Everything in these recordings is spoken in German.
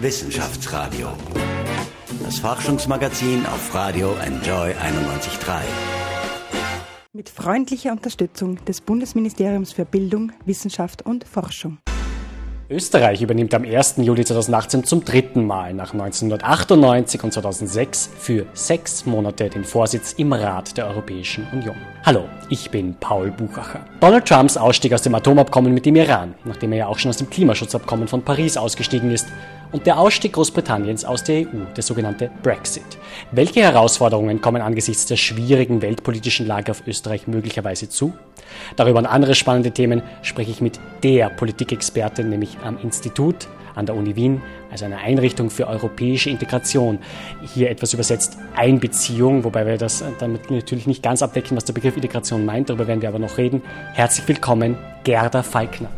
Wissenschaftsradio. Das Forschungsmagazin auf Radio Enjoy 91.3. Mit freundlicher Unterstützung des Bundesministeriums für Bildung, Wissenschaft und Forschung. Österreich übernimmt am 1. Juli 2018 zum dritten Mal nach 1998 und 2006 für sechs Monate den Vorsitz im Rat der Europäischen Union. Hallo, ich bin Paul Buchacher. Donald Trumps Ausstieg aus dem Atomabkommen mit dem Iran, nachdem er ja auch schon aus dem Klimaschutzabkommen von Paris ausgestiegen ist, und der Ausstieg Großbritanniens aus der EU, der sogenannte Brexit. Welche Herausforderungen kommen angesichts der schwierigen weltpolitischen Lage auf Österreich möglicherweise zu? Darüber und andere spannende Themen spreche ich mit der Politikexpertin, nämlich am Institut an der Uni Wien, also einer Einrichtung für europäische Integration. Hier etwas übersetzt Einbeziehung, wobei wir das damit natürlich nicht ganz abdecken, was der Begriff Integration meint, darüber werden wir aber noch reden. Herzlich willkommen, Gerda Falkner.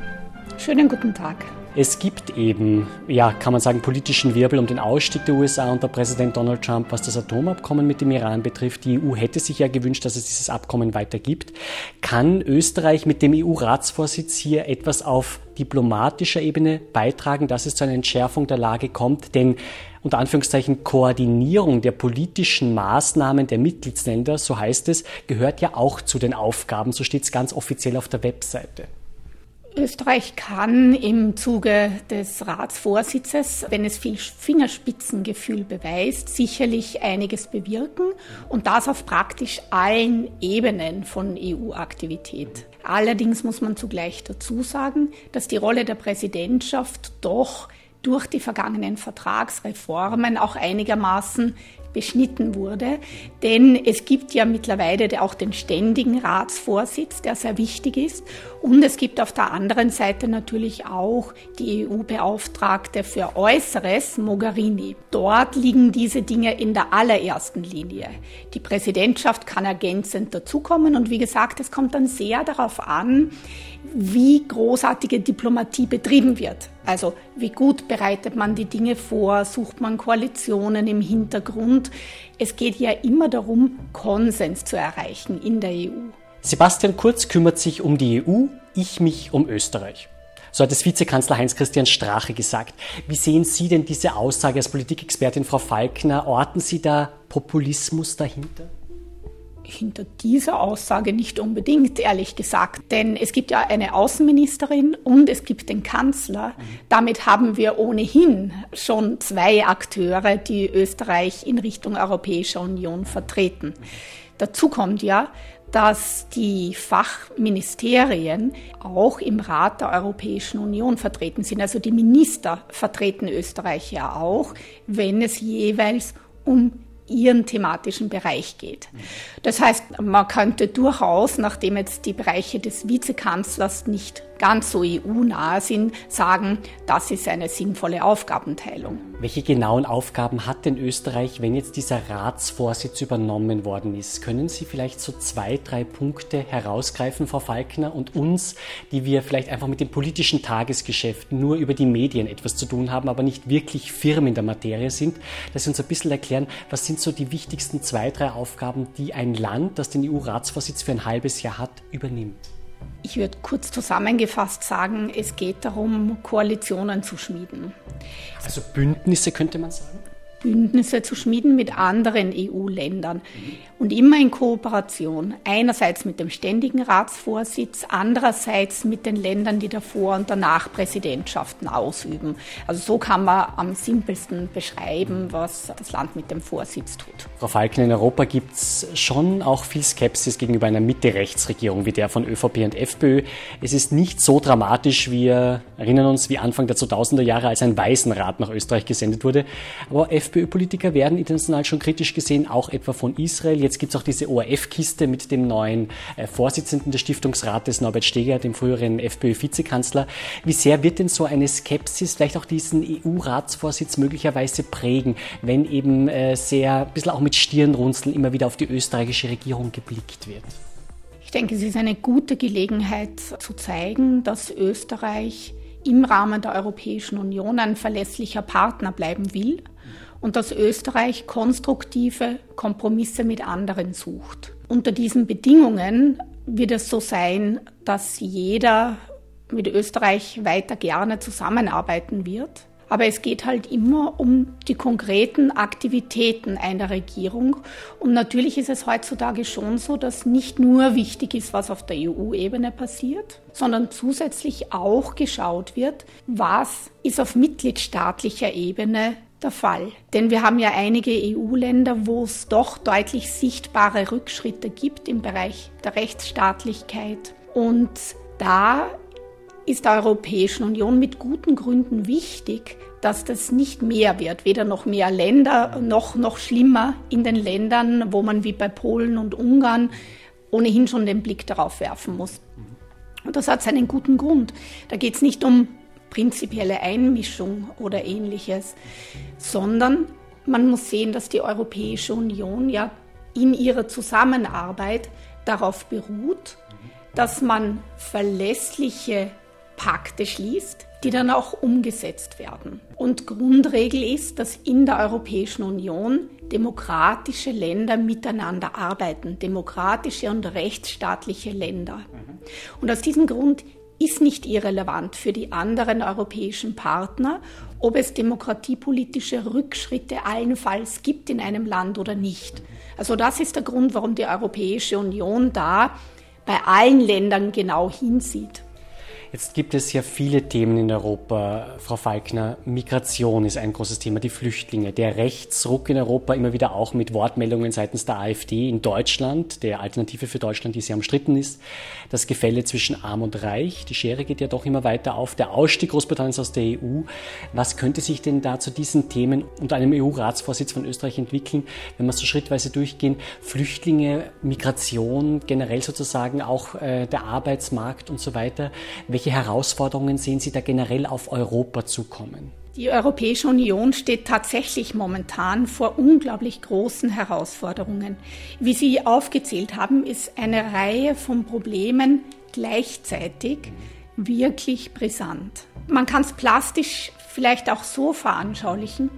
Schönen guten Tag. Es gibt eben, ja, kann man sagen, politischen Wirbel um den Ausstieg der USA unter Präsident Donald Trump, was das Atomabkommen mit dem Iran betrifft. Die EU hätte sich ja gewünscht, dass es dieses Abkommen weiter gibt. Kann Österreich mit dem EU-Ratsvorsitz hier etwas auf diplomatischer Ebene beitragen, dass es zu einer Entschärfung der Lage kommt? Denn unter Anführungszeichen Koordinierung der politischen Maßnahmen der Mitgliedsländer, so heißt es, gehört ja auch zu den Aufgaben, so steht es ganz offiziell auf der Webseite. Österreich kann im Zuge des Ratsvorsitzes, wenn es viel Fingerspitzengefühl beweist, sicherlich einiges bewirken und das auf praktisch allen Ebenen von EU-Aktivität. Allerdings muss man zugleich dazu sagen, dass die Rolle der Präsidentschaft doch durch die vergangenen Vertragsreformen auch einigermaßen beschnitten wurde. Denn es gibt ja mittlerweile auch den ständigen Ratsvorsitz, der sehr wichtig ist. Und es gibt auf der anderen Seite natürlich auch die EU-Beauftragte für Äußeres, Mogherini. Dort liegen diese Dinge in der allerersten Linie. Die Präsidentschaft kann ergänzend dazukommen. Und wie gesagt, es kommt dann sehr darauf an, wie großartige Diplomatie betrieben wird. Also wie gut bereitet man die Dinge vor, sucht man Koalitionen im Hintergrund. Es geht ja immer darum, Konsens zu erreichen in der EU. Sebastian Kurz kümmert sich um die EU, ich mich um Österreich. So hat es Vizekanzler Heinz-Christian Strache gesagt. Wie sehen Sie denn diese Aussage als Politikexpertin Frau Falkner? Orten Sie da Populismus dahinter? Hinter dieser Aussage nicht unbedingt, ehrlich gesagt. Denn es gibt ja eine Außenministerin und es gibt den Kanzler. Damit haben wir ohnehin schon zwei Akteure, die Österreich in Richtung Europäischer Union vertreten. Dazu kommt ja, dass die Fachministerien auch im Rat der Europäischen Union vertreten sind. Also die Minister vertreten Österreich ja auch, wenn es jeweils um ihren thematischen Bereich geht. Das heißt, man könnte durchaus, nachdem jetzt die Bereiche des Vizekanzlers nicht ganz so EU-nah sind, sagen, das ist eine sinnvolle Aufgabenteilung. Welche genauen Aufgaben hat denn Österreich, wenn jetzt dieser Ratsvorsitz übernommen worden ist? Können Sie vielleicht so zwei, drei Punkte herausgreifen, Frau Falkner, und uns, die wir vielleicht einfach mit dem politischen Tagesgeschäft nur über die Medien etwas zu tun haben, aber nicht wirklich Firmen in der Materie sind, dass Sie uns ein bisschen erklären, was sind so die wichtigsten zwei, drei Aufgaben, die ein Land, das den EU-Ratsvorsitz für ein halbes Jahr hat, übernimmt? Ich würde kurz zusammengefasst sagen, es geht darum, Koalitionen zu schmieden. Also Bündnisse könnte man sagen? Bündnisse zu schmieden mit anderen EU-Ländern und immer in Kooperation. Einerseits mit dem ständigen Ratsvorsitz, andererseits mit den Ländern, die davor und danach Präsidentschaften ausüben. Also so kann man am simpelsten beschreiben, was das Land mit dem Vorsitz tut. Frau Falken, in Europa gibt es schon auch viel Skepsis gegenüber einer Mitte-Rechtsregierung wie der von ÖVP und FPÖ. Es ist nicht so dramatisch, wir erinnern uns, wie Anfang der 2000er Jahre, als ein Waisenrat nach Österreich gesendet wurde. Aber FPÖ-Politiker werden international schon kritisch gesehen, auch etwa von Israel. Jetzt gibt es auch diese ORF-Kiste mit dem neuen äh, Vorsitzenden des Stiftungsrates, Norbert Steger, dem früheren FPÖ-Vizekanzler. Wie sehr wird denn so eine Skepsis vielleicht auch diesen EU-Ratsvorsitz möglicherweise prägen, wenn eben äh, sehr, ein bisschen auch mit Stirnrunzeln immer wieder auf die österreichische Regierung geblickt wird? Ich denke, es ist eine gute Gelegenheit zu zeigen, dass Österreich im Rahmen der Europäischen Union ein verlässlicher Partner bleiben will und dass Österreich konstruktive Kompromisse mit anderen sucht. Unter diesen Bedingungen wird es so sein, dass jeder mit Österreich weiter gerne zusammenarbeiten wird. Aber es geht halt immer um die konkreten Aktivitäten einer Regierung. Und natürlich ist es heutzutage schon so, dass nicht nur wichtig ist, was auf der EU-Ebene passiert, sondern zusätzlich auch geschaut wird, was ist auf mitgliedstaatlicher Ebene der Fall. Denn wir haben ja einige EU-Länder, wo es doch deutlich sichtbare Rückschritte gibt im Bereich der Rechtsstaatlichkeit. Und da ist der Europäischen Union mit guten Gründen wichtig, dass das nicht mehr wird, weder noch mehr Länder noch noch schlimmer in den Ländern, wo man wie bei Polen und Ungarn ohnehin schon den Blick darauf werfen muss. Und das hat seinen guten Grund. Da geht es nicht um prinzipielle Einmischung oder ähnliches, sondern man muss sehen, dass die Europäische Union ja in ihrer Zusammenarbeit darauf beruht, dass man verlässliche Pakte schließt, die dann auch umgesetzt werden. Und Grundregel ist, dass in der Europäischen Union demokratische Länder miteinander arbeiten, demokratische und rechtsstaatliche Länder. Und aus diesem Grund ist nicht irrelevant für die anderen europäischen Partner, ob es demokratiepolitische Rückschritte allenfalls gibt in einem Land oder nicht. Also das ist der Grund, warum die Europäische Union da bei allen Ländern genau hinsieht. Jetzt gibt es ja viele Themen in Europa, Frau Falkner. Migration ist ein großes Thema, die Flüchtlinge, der Rechtsruck in Europa, immer wieder auch mit Wortmeldungen seitens der AfD in Deutschland, der Alternative für Deutschland, die sehr umstritten ist. Das Gefälle zwischen Arm und Reich, die Schere geht ja doch immer weiter auf. Der Ausstieg Großbritanniens aus der EU. Was könnte sich denn da zu diesen Themen unter einem EU-Ratsvorsitz von Österreich entwickeln, wenn wir so schrittweise durchgehen? Flüchtlinge, Migration, generell sozusagen auch äh, der Arbeitsmarkt und so weiter. Welche welche Herausforderungen sehen Sie da generell auf Europa zukommen? Die Europäische Union steht tatsächlich momentan vor unglaublich großen Herausforderungen. Wie Sie aufgezählt haben, ist eine Reihe von Problemen gleichzeitig wirklich brisant. Man kann es plastisch vielleicht auch so veranschaulichen.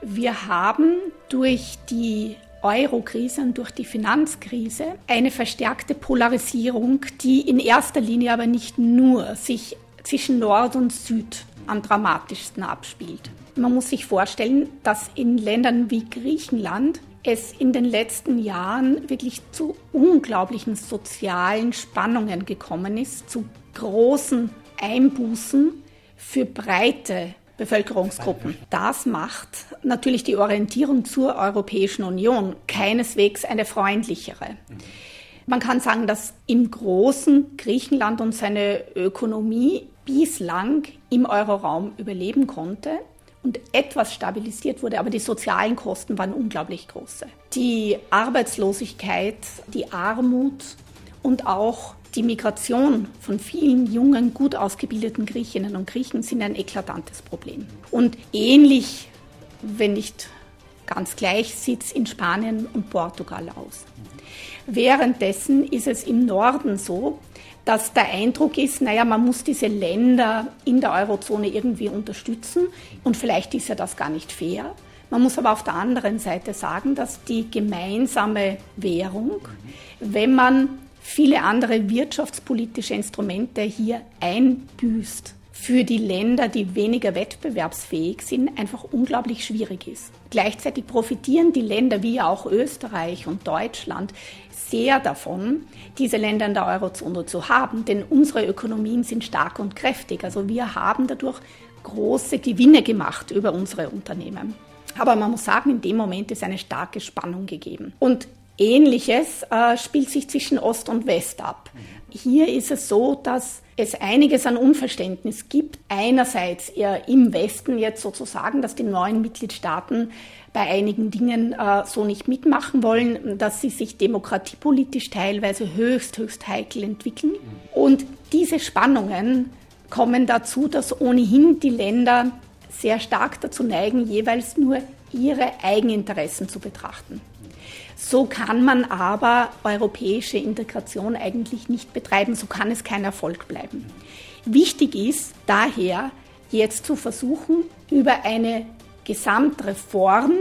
Wir haben durch die Euro-Krise und durch die Finanzkrise eine verstärkte Polarisierung, die in erster Linie aber nicht nur sich zwischen Nord und Süd am dramatischsten abspielt. Man muss sich vorstellen, dass in Ländern wie Griechenland es in den letzten Jahren wirklich zu unglaublichen sozialen Spannungen gekommen ist, zu großen Einbußen für breite Bevölkerungsgruppen. Das macht natürlich die Orientierung zur Europäischen Union keineswegs eine freundlichere. Man kann sagen, dass im Großen Griechenland und seine Ökonomie bislang im Euroraum überleben konnte und etwas stabilisiert wurde, aber die sozialen Kosten waren unglaublich große. Die Arbeitslosigkeit, die Armut und auch die Migration von vielen jungen, gut ausgebildeten Griechinnen und Griechen sind ein eklatantes Problem. Und ähnlich, wenn nicht ganz gleich, sieht es in Spanien und Portugal aus. Währenddessen ist es im Norden so, dass der Eindruck ist, naja, man muss diese Länder in der Eurozone irgendwie unterstützen und vielleicht ist ja das gar nicht fair. Man muss aber auf der anderen Seite sagen, dass die gemeinsame Währung, wenn man viele andere wirtschaftspolitische Instrumente hier einbüßt, für die Länder, die weniger wettbewerbsfähig sind, einfach unglaublich schwierig ist. Gleichzeitig profitieren die Länder wie auch Österreich und Deutschland sehr davon, diese Länder in der Eurozone zu haben, denn unsere Ökonomien sind stark und kräftig. Also wir haben dadurch große Gewinne gemacht über unsere Unternehmen. Aber man muss sagen, in dem Moment ist eine starke Spannung gegeben. Und Ähnliches äh, spielt sich zwischen Ost und West ab. Hier ist es so, dass es einiges an Unverständnis gibt. Einerseits eher im Westen jetzt sozusagen, dass die neuen Mitgliedstaaten bei einigen Dingen äh, so nicht mitmachen wollen, dass sie sich demokratiepolitisch teilweise höchst, höchst heikel entwickeln. Und diese Spannungen kommen dazu, dass ohnehin die Länder sehr stark dazu neigen, jeweils nur ihre Eigeninteressen zu betrachten. So kann man aber europäische Integration eigentlich nicht betreiben, so kann es kein Erfolg bleiben. Wichtig ist daher jetzt zu versuchen, über eine Gesamtreform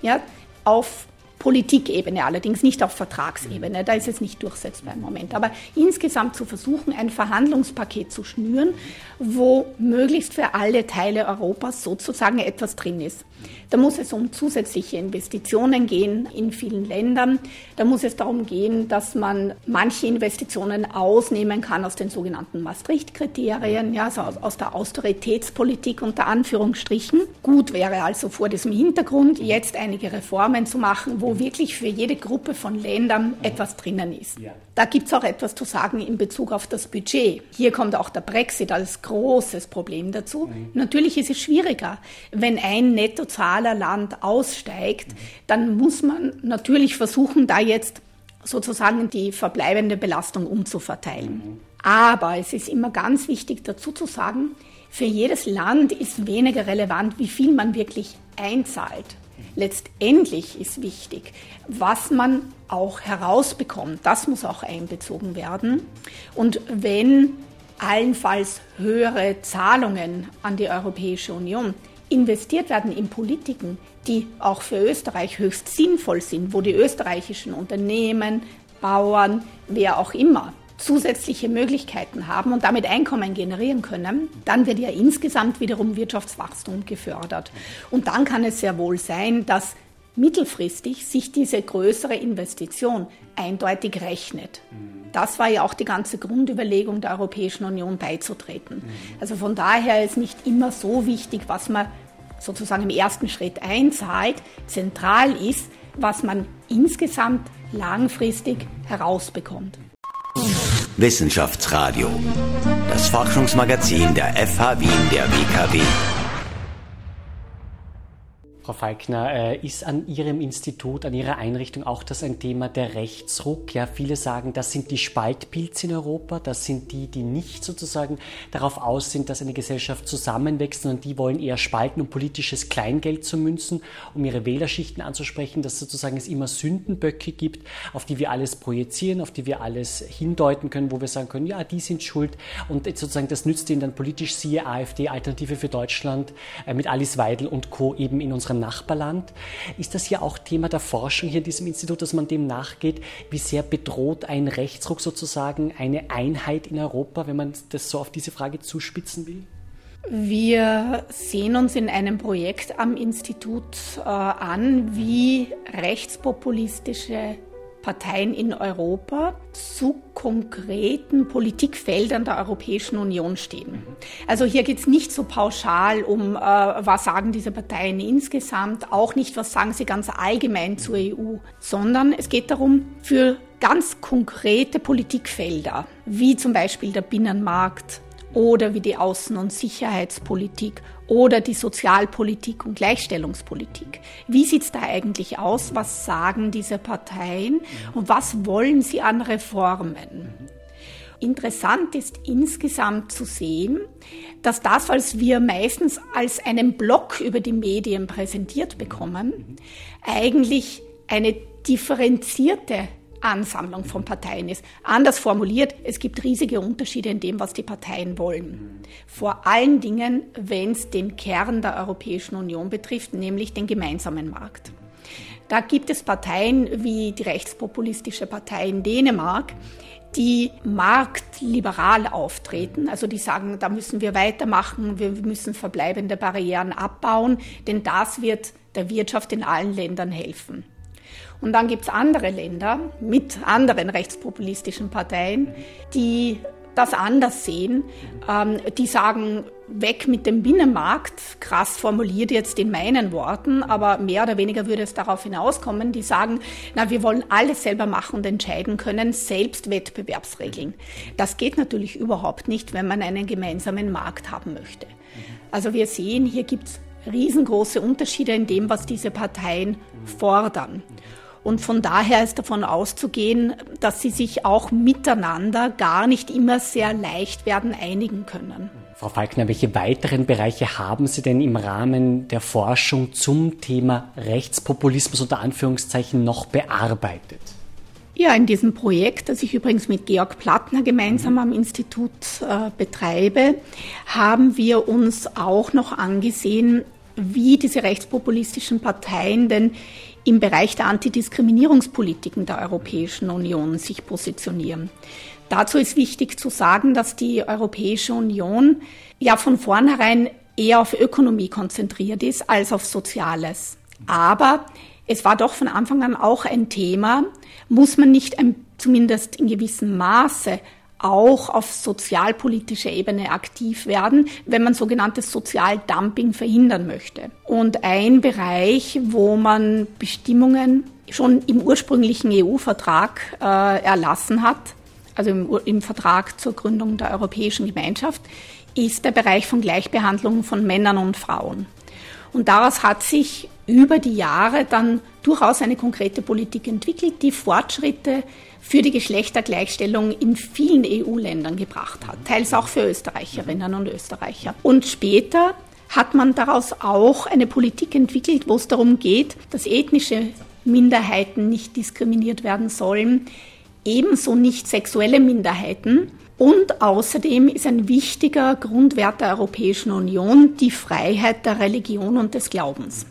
ja, auf Politikebene, allerdings nicht auf Vertragsebene. Da ist es nicht durchsetzbar im Moment. Aber insgesamt zu versuchen, ein Verhandlungspaket zu schnüren, wo möglichst für alle Teile Europas sozusagen etwas drin ist. Da muss es um zusätzliche Investitionen gehen in vielen Ländern. Da muss es darum gehen, dass man manche Investitionen ausnehmen kann aus den sogenannten Maastricht-Kriterien, ja, also aus der Austeritätspolitik unter Anführungsstrichen. Gut wäre also vor diesem Hintergrund jetzt einige Reformen zu machen, wo wirklich für jede Gruppe von Ländern etwas drinnen ist. Da gibt es auch etwas zu sagen in Bezug auf das Budget. Hier kommt auch der Brexit als großes Problem dazu. Mhm. Natürlich ist es schwieriger, wenn ein Nettozahlerland aussteigt, mhm. dann muss man natürlich versuchen, da jetzt sozusagen die verbleibende Belastung umzuverteilen. Mhm. Aber es ist immer ganz wichtig dazu zu sagen, für jedes Land ist weniger relevant, wie viel man wirklich einzahlt. Letztendlich ist wichtig, was man auch herausbekommt. Das muss auch einbezogen werden. Und wenn allenfalls höhere Zahlungen an die Europäische Union investiert werden in Politiken, die auch für Österreich höchst sinnvoll sind, wo die österreichischen Unternehmen, Bauern, wer auch immer zusätzliche Möglichkeiten haben und damit Einkommen generieren können, dann wird ja insgesamt wiederum Wirtschaftswachstum gefördert. Und dann kann es sehr wohl sein, dass mittelfristig sich diese größere Investition eindeutig rechnet. Das war ja auch die ganze Grundüberlegung der Europäischen Union beizutreten. Also von daher ist nicht immer so wichtig, was man sozusagen im ersten Schritt einzahlt. Zentral ist, was man insgesamt langfristig herausbekommt. Wissenschaftsradio, das Forschungsmagazin der FH Wien der WKW. Frau Falkner, äh, ist an Ihrem Institut, an Ihrer Einrichtung auch das ein Thema der Rechtsruck? Ja, viele sagen, das sind die Spaltpilze in Europa, das sind die, die nicht sozusagen darauf aus sind, dass eine Gesellschaft zusammenwächst, sondern die wollen eher spalten, um politisches Kleingeld zu münzen, um ihre Wählerschichten anzusprechen, dass sozusagen es immer Sündenböcke gibt, auf die wir alles projizieren, auf die wir alles hindeuten können, wo wir sagen können, ja, die sind schuld und sozusagen das nützt ihnen dann politisch, siehe AfD, Alternative für Deutschland, äh, mit Alice Weidel und Co. eben in unserer unserem Nachbarland. Ist das ja auch Thema der Forschung hier in diesem Institut, dass man dem nachgeht, wie sehr bedroht ein Rechtsruck sozusagen eine Einheit in Europa, wenn man das so auf diese Frage zuspitzen will? Wir sehen uns in einem Projekt am Institut äh, an, wie rechtspopulistische Parteien in Europa zu konkreten Politikfeldern der Europäischen Union stehen. Also hier geht es nicht so pauschal um, äh, was sagen diese Parteien insgesamt, auch nicht, was sagen sie ganz allgemein zur EU, sondern es geht darum, für ganz konkrete Politikfelder, wie zum Beispiel der Binnenmarkt, oder wie die Außen- und Sicherheitspolitik oder die Sozialpolitik und Gleichstellungspolitik. Wie sieht es da eigentlich aus? Was sagen diese Parteien und was wollen sie an Reformen? Interessant ist insgesamt zu sehen, dass das, was wir meistens als einen Block über die Medien präsentiert bekommen, eigentlich eine differenzierte Ansammlung von Parteien ist. Anders formuliert, es gibt riesige Unterschiede in dem, was die Parteien wollen. Vor allen Dingen, wenn es den Kern der Europäischen Union betrifft, nämlich den gemeinsamen Markt. Da gibt es Parteien wie die rechtspopulistische Partei in Dänemark, die marktliberal auftreten. Also die sagen, da müssen wir weitermachen, wir müssen verbleibende Barrieren abbauen, denn das wird der Wirtschaft in allen Ländern helfen. Und dann gibt es andere Länder mit anderen rechtspopulistischen Parteien, die das anders sehen. Ähm, die sagen, weg mit dem Binnenmarkt, krass formuliert jetzt in meinen Worten, aber mehr oder weniger würde es darauf hinauskommen, die sagen, na, wir wollen alles selber machen und entscheiden können, selbst Wettbewerbsregeln. Das geht natürlich überhaupt nicht, wenn man einen gemeinsamen Markt haben möchte. Also wir sehen, hier gibt es riesengroße Unterschiede in dem, was diese Parteien fordern. Und von daher ist davon auszugehen, dass sie sich auch miteinander gar nicht immer sehr leicht werden einigen können. Frau Falkner, welche weiteren Bereiche haben Sie denn im Rahmen der Forschung zum Thema Rechtspopulismus unter Anführungszeichen noch bearbeitet? Ja, in diesem Projekt, das ich übrigens mit Georg Plattner gemeinsam am Institut äh, betreibe, haben wir uns auch noch angesehen, wie diese rechtspopulistischen Parteien denn im Bereich der Antidiskriminierungspolitiken der Europäischen Union sich positionieren. Dazu ist wichtig zu sagen, dass die Europäische Union ja von vornherein eher auf Ökonomie konzentriert ist als auf Soziales. Aber es war doch von Anfang an auch ein Thema, muss man nicht ein, zumindest in gewissem Maße auch auf sozialpolitischer Ebene aktiv werden, wenn man sogenanntes Sozialdumping verhindern möchte. Und ein Bereich, wo man Bestimmungen schon im ursprünglichen EU-Vertrag äh, erlassen hat, also im, im Vertrag zur Gründung der Europäischen Gemeinschaft, ist der Bereich von Gleichbehandlung von Männern und Frauen. Und daraus hat sich über die Jahre dann durchaus eine konkrete Politik entwickelt, die Fortschritte für die Geschlechtergleichstellung in vielen EU-Ländern gebracht hat, teils auch für Österreicherinnen und Österreicher. Und später hat man daraus auch eine Politik entwickelt, wo es darum geht, dass ethnische Minderheiten nicht diskriminiert werden sollen, ebenso nicht sexuelle Minderheiten. Und außerdem ist ein wichtiger Grundwert der Europäischen Union die Freiheit der Religion und des Glaubens.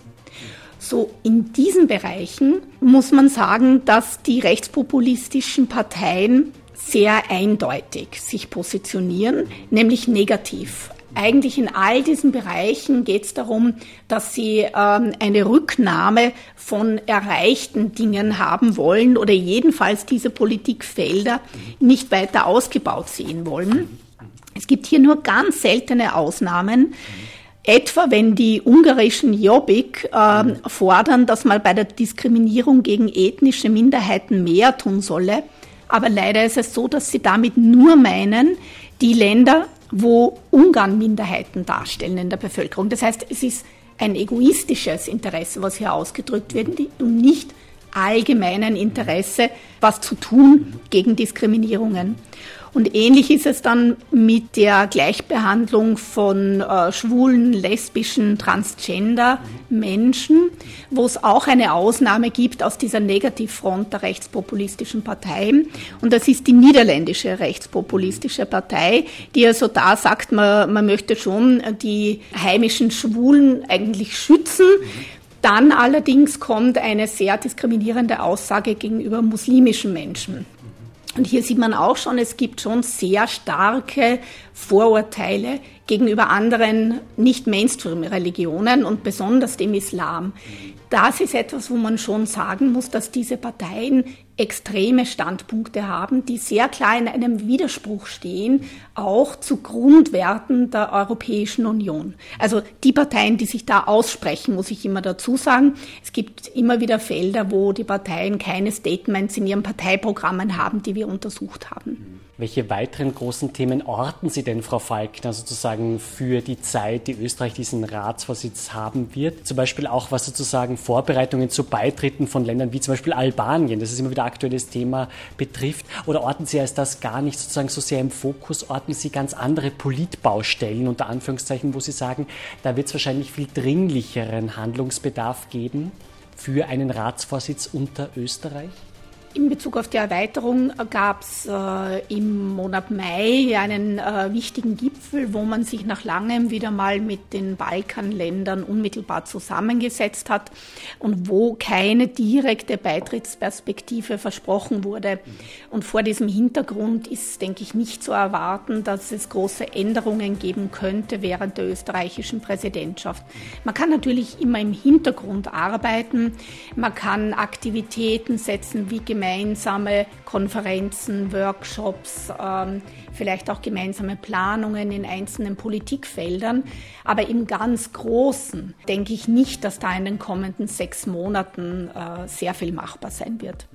So in diesen Bereichen muss man sagen, dass die rechtspopulistischen Parteien sehr eindeutig sich positionieren, nämlich negativ. Eigentlich in all diesen Bereichen geht es darum, dass sie ähm, eine Rücknahme von erreichten Dingen haben wollen oder jedenfalls diese Politikfelder nicht weiter ausgebaut sehen wollen. Es gibt hier nur ganz seltene Ausnahmen. Etwa wenn die ungarischen Jobbik äh, fordern, dass man bei der Diskriminierung gegen ethnische Minderheiten mehr tun solle. Aber leider ist es so, dass sie damit nur meinen, die Länder, wo Ungarn Minderheiten darstellen in der Bevölkerung. Das heißt, es ist ein egoistisches Interesse, was hier ausgedrückt wird und nicht allgemeinen Interesse, was zu tun gegen Diskriminierungen. Und ähnlich ist es dann mit der Gleichbehandlung von äh, schwulen, lesbischen, transgender Menschen, wo es auch eine Ausnahme gibt aus dieser Negativfront der rechtspopulistischen Parteien. Und das ist die niederländische rechtspopulistische Partei, die also da sagt, man, man möchte schon die heimischen Schwulen eigentlich schützen. Dann allerdings kommt eine sehr diskriminierende Aussage gegenüber muslimischen Menschen. Und hier sieht man auch schon, es gibt schon sehr starke Vorurteile gegenüber anderen Nicht-Mainstream-Religionen und besonders dem Islam. Das ist etwas, wo man schon sagen muss, dass diese Parteien extreme Standpunkte haben, die sehr klar in einem Widerspruch stehen, auch zu Grundwerten der Europäischen Union. Also die Parteien, die sich da aussprechen, muss ich immer dazu sagen. Es gibt immer wieder Felder, wo die Parteien keine Statements in ihren Parteiprogrammen haben, die wir untersucht haben. Welche weiteren großen Themen orten Sie denn, Frau Falkner, sozusagen für die Zeit, die Österreich diesen Ratsvorsitz haben wird? Zum Beispiel auch was sozusagen Vorbereitungen zu Beitritten von Ländern wie zum Beispiel Albanien, das ist immer wieder aktuelles Thema, betrifft? Oder orten Sie als das gar nicht sozusagen so sehr im Fokus? Orten Sie ganz andere Politbaustellen, unter Anführungszeichen, wo Sie sagen, da wird es wahrscheinlich viel dringlicheren Handlungsbedarf geben für einen Ratsvorsitz unter Österreich? In Bezug auf die Erweiterung gab es äh, im Monat Mai einen äh, wichtigen Gipfel, wo man sich nach langem wieder mal mit den Balkanländern unmittelbar zusammengesetzt hat und wo keine direkte Beitrittsperspektive versprochen wurde. Und vor diesem Hintergrund ist, denke ich, nicht zu erwarten, dass es große Änderungen geben könnte während der österreichischen Präsidentschaft. Man kann natürlich immer im Hintergrund arbeiten, man kann Aktivitäten setzen wie gemeinsame Konferenzen, Workshops, ähm, vielleicht auch gemeinsame Planungen in einzelnen Politikfeldern. Aber im ganz Großen denke ich nicht, dass da in den kommenden sechs Monaten äh, sehr viel machbar sein wird.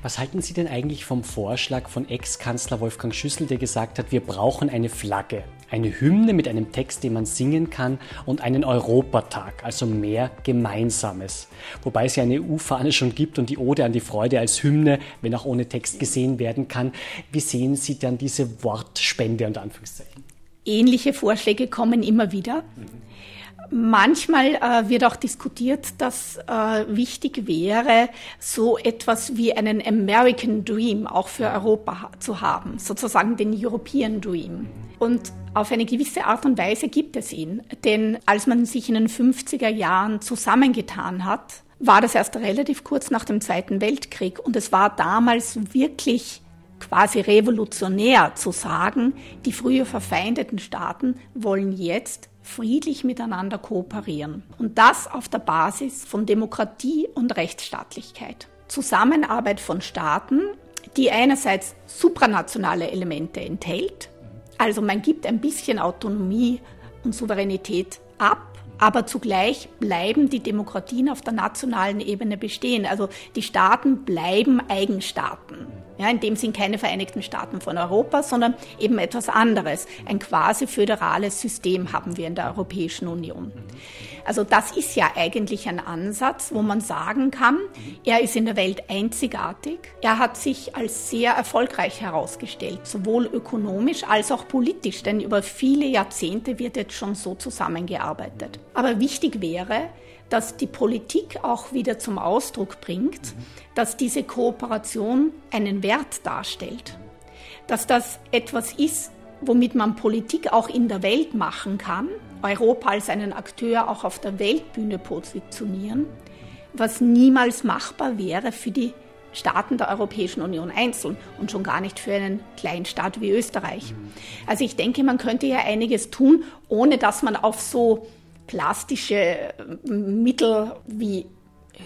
Was halten Sie denn eigentlich vom Vorschlag von Ex-Kanzler Wolfgang Schüssel, der gesagt hat, wir brauchen eine Flagge, eine Hymne mit einem Text, den man singen kann und einen Europatag, also mehr Gemeinsames. Wobei es ja eine EU-Fahne schon gibt und die Ode an die Freude als Hymne, wenn auch ohne Text gesehen werden kann. Wie sehen Sie dann diese Wortspende unter Anführungszeichen? Ähnliche Vorschläge kommen immer wieder. Mhm. Manchmal äh, wird auch diskutiert, dass äh, wichtig wäre, so etwas wie einen American Dream auch für Europa zu haben, sozusagen den European Dream. Und auf eine gewisse Art und Weise gibt es ihn. Denn als man sich in den 50er Jahren zusammengetan hat, war das erst relativ kurz nach dem Zweiten Weltkrieg und es war damals wirklich quasi revolutionär zu sagen, die früher verfeindeten Staaten wollen jetzt friedlich miteinander kooperieren. Und das auf der Basis von Demokratie und Rechtsstaatlichkeit. Zusammenarbeit von Staaten, die einerseits supranationale Elemente enthält, also man gibt ein bisschen Autonomie und Souveränität ab, aber zugleich bleiben die Demokratien auf der nationalen Ebene bestehen. Also die Staaten bleiben Eigenstaaten. Ja, in dem sind keine Vereinigten Staaten von Europa, sondern eben etwas anderes. Ein quasi föderales System haben wir in der Europäischen Union. Also das ist ja eigentlich ein Ansatz, wo man sagen kann, er ist in der Welt einzigartig. Er hat sich als sehr erfolgreich herausgestellt, sowohl ökonomisch als auch politisch, denn über viele Jahrzehnte wird jetzt schon so zusammengearbeitet. Aber wichtig wäre, dass die Politik auch wieder zum Ausdruck bringt, dass diese Kooperation einen Wert darstellt, dass das etwas ist, womit man Politik auch in der Welt machen kann, Europa als einen Akteur auch auf der Weltbühne positionieren, was niemals machbar wäre für die Staaten der Europäischen Union einzeln und schon gar nicht für einen Kleinstaat wie Österreich. Also ich denke, man könnte ja einiges tun, ohne dass man auf so plastische äh, Mittel wie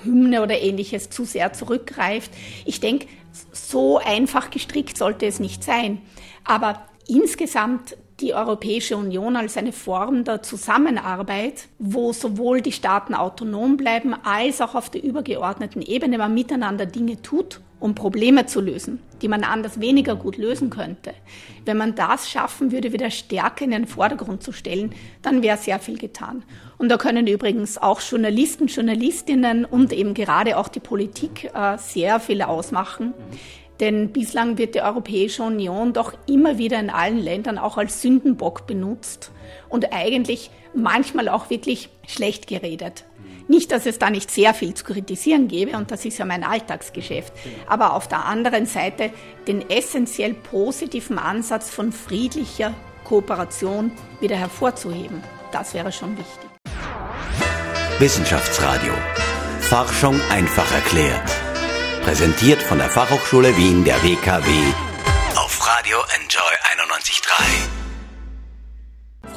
Hymne oder ähnliches zu sehr zurückgreift. Ich denke, so einfach gestrickt sollte es nicht sein. Aber insgesamt die Europäische Union als eine Form der Zusammenarbeit, wo sowohl die Staaten autonom bleiben, als auch auf der übergeordneten Ebene man miteinander Dinge tut um Probleme zu lösen, die man anders weniger gut lösen könnte. Wenn man das schaffen würde, wieder Stärke in den Vordergrund zu stellen, dann wäre sehr viel getan. Und da können übrigens auch Journalisten, Journalistinnen und eben gerade auch die Politik äh, sehr viel ausmachen. Denn bislang wird die Europäische Union doch immer wieder in allen Ländern auch als Sündenbock benutzt und eigentlich manchmal auch wirklich schlecht geredet. Nicht, dass es da nicht sehr viel zu kritisieren gäbe, und das ist ja mein Alltagsgeschäft, aber auf der anderen Seite den essentiell positiven Ansatz von friedlicher Kooperation wieder hervorzuheben. Das wäre schon wichtig. Wissenschaftsradio. Forschung einfach erklärt. Präsentiert von der Fachhochschule Wien der WKW auf Radio Enjoy 91.3.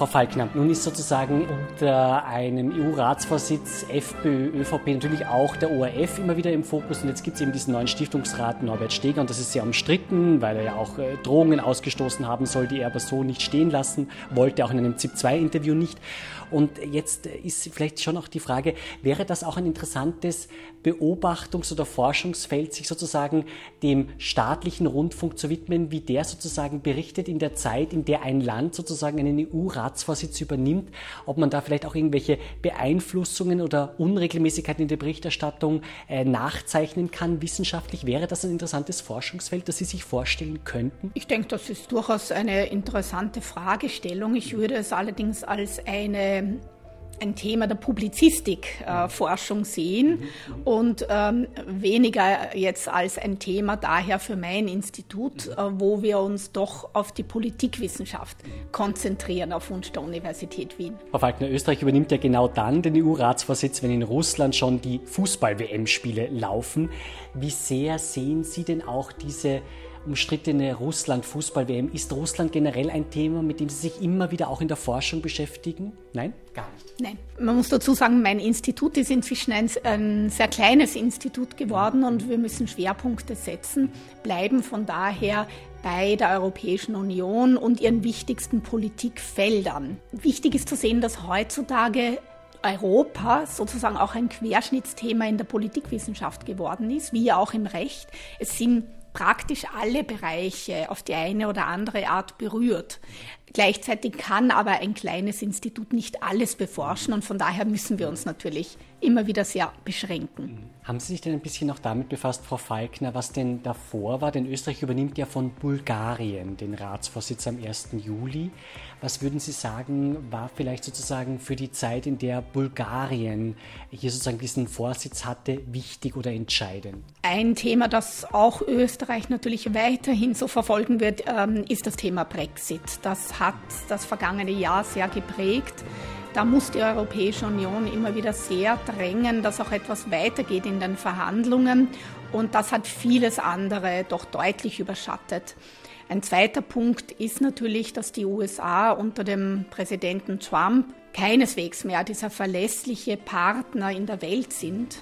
Frau Falkner, nun ist sozusagen unter einem EU-Ratsvorsitz FPÖ, ÖVP natürlich auch der ORF immer wieder im Fokus und jetzt gibt es eben diesen neuen Stiftungsrat Norbert Steger und das ist sehr umstritten, weil er ja auch äh, Drohungen ausgestoßen haben soll, die er aber so nicht stehen lassen wollte, auch in einem ZIP-2-Interview nicht. Und jetzt ist vielleicht schon auch die Frage, wäre das auch ein interessantes Beobachtungs- oder Forschungsfeld, sich sozusagen dem staatlichen Rundfunk zu widmen, wie der sozusagen berichtet in der Zeit, in der ein Land sozusagen einen EU-Ratsvorsitz übernimmt, ob man da vielleicht auch irgendwelche Beeinflussungen oder Unregelmäßigkeiten in der Berichterstattung äh, nachzeichnen kann. Wissenschaftlich wäre das ein interessantes Forschungsfeld, das Sie sich vorstellen könnten? Ich denke, das ist durchaus eine interessante Fragestellung. Ich würde es allerdings als eine ein Thema der Publizistikforschung äh, sehen und ähm, weniger jetzt als ein Thema daher für mein Institut, äh, wo wir uns doch auf die Politikwissenschaft konzentrieren auf Wunsch der Universität Wien. Frau Falkner, Österreich übernimmt ja genau dann den EU-Ratsvorsitz, wenn in Russland schon die Fußball-WM-Spiele laufen. Wie sehr sehen Sie denn auch diese umstrittene Russland-Fußball-WM. Ist Russland generell ein Thema, mit dem Sie sich immer wieder auch in der Forschung beschäftigen? Nein, gar nicht. Nein. Man muss dazu sagen, mein Institut ist inzwischen ein, ein sehr kleines Institut geworden und wir müssen Schwerpunkte setzen, bleiben von daher bei der Europäischen Union und ihren wichtigsten Politikfeldern. Wichtig ist zu sehen, dass heutzutage Europa sozusagen auch ein Querschnittsthema in der Politikwissenschaft geworden ist, wie auch im Recht. Es sind praktisch alle Bereiche auf die eine oder andere Art berührt. Gleichzeitig kann aber ein kleines Institut nicht alles beforschen und von daher müssen wir uns natürlich immer wieder sehr beschränken. Haben Sie sich denn ein bisschen noch damit befasst, Frau Falkner, was denn davor war? Denn Österreich übernimmt ja von Bulgarien den Ratsvorsitz am 1. Juli. Was würden Sie sagen, war vielleicht sozusagen für die Zeit, in der Bulgarien hier sozusagen diesen Vorsitz hatte, wichtig oder entscheidend? Ein Thema, das auch Österreich natürlich weiterhin so verfolgen wird, ähm, ist das Thema Brexit. Das hat das vergangene Jahr sehr geprägt. Da muss die Europäische Union immer wieder sehr drängen, dass auch etwas weitergeht in den Verhandlungen. Und das hat vieles andere doch deutlich überschattet. Ein zweiter Punkt ist natürlich, dass die USA unter dem Präsidenten Trump keineswegs mehr dieser verlässliche Partner in der Welt sind,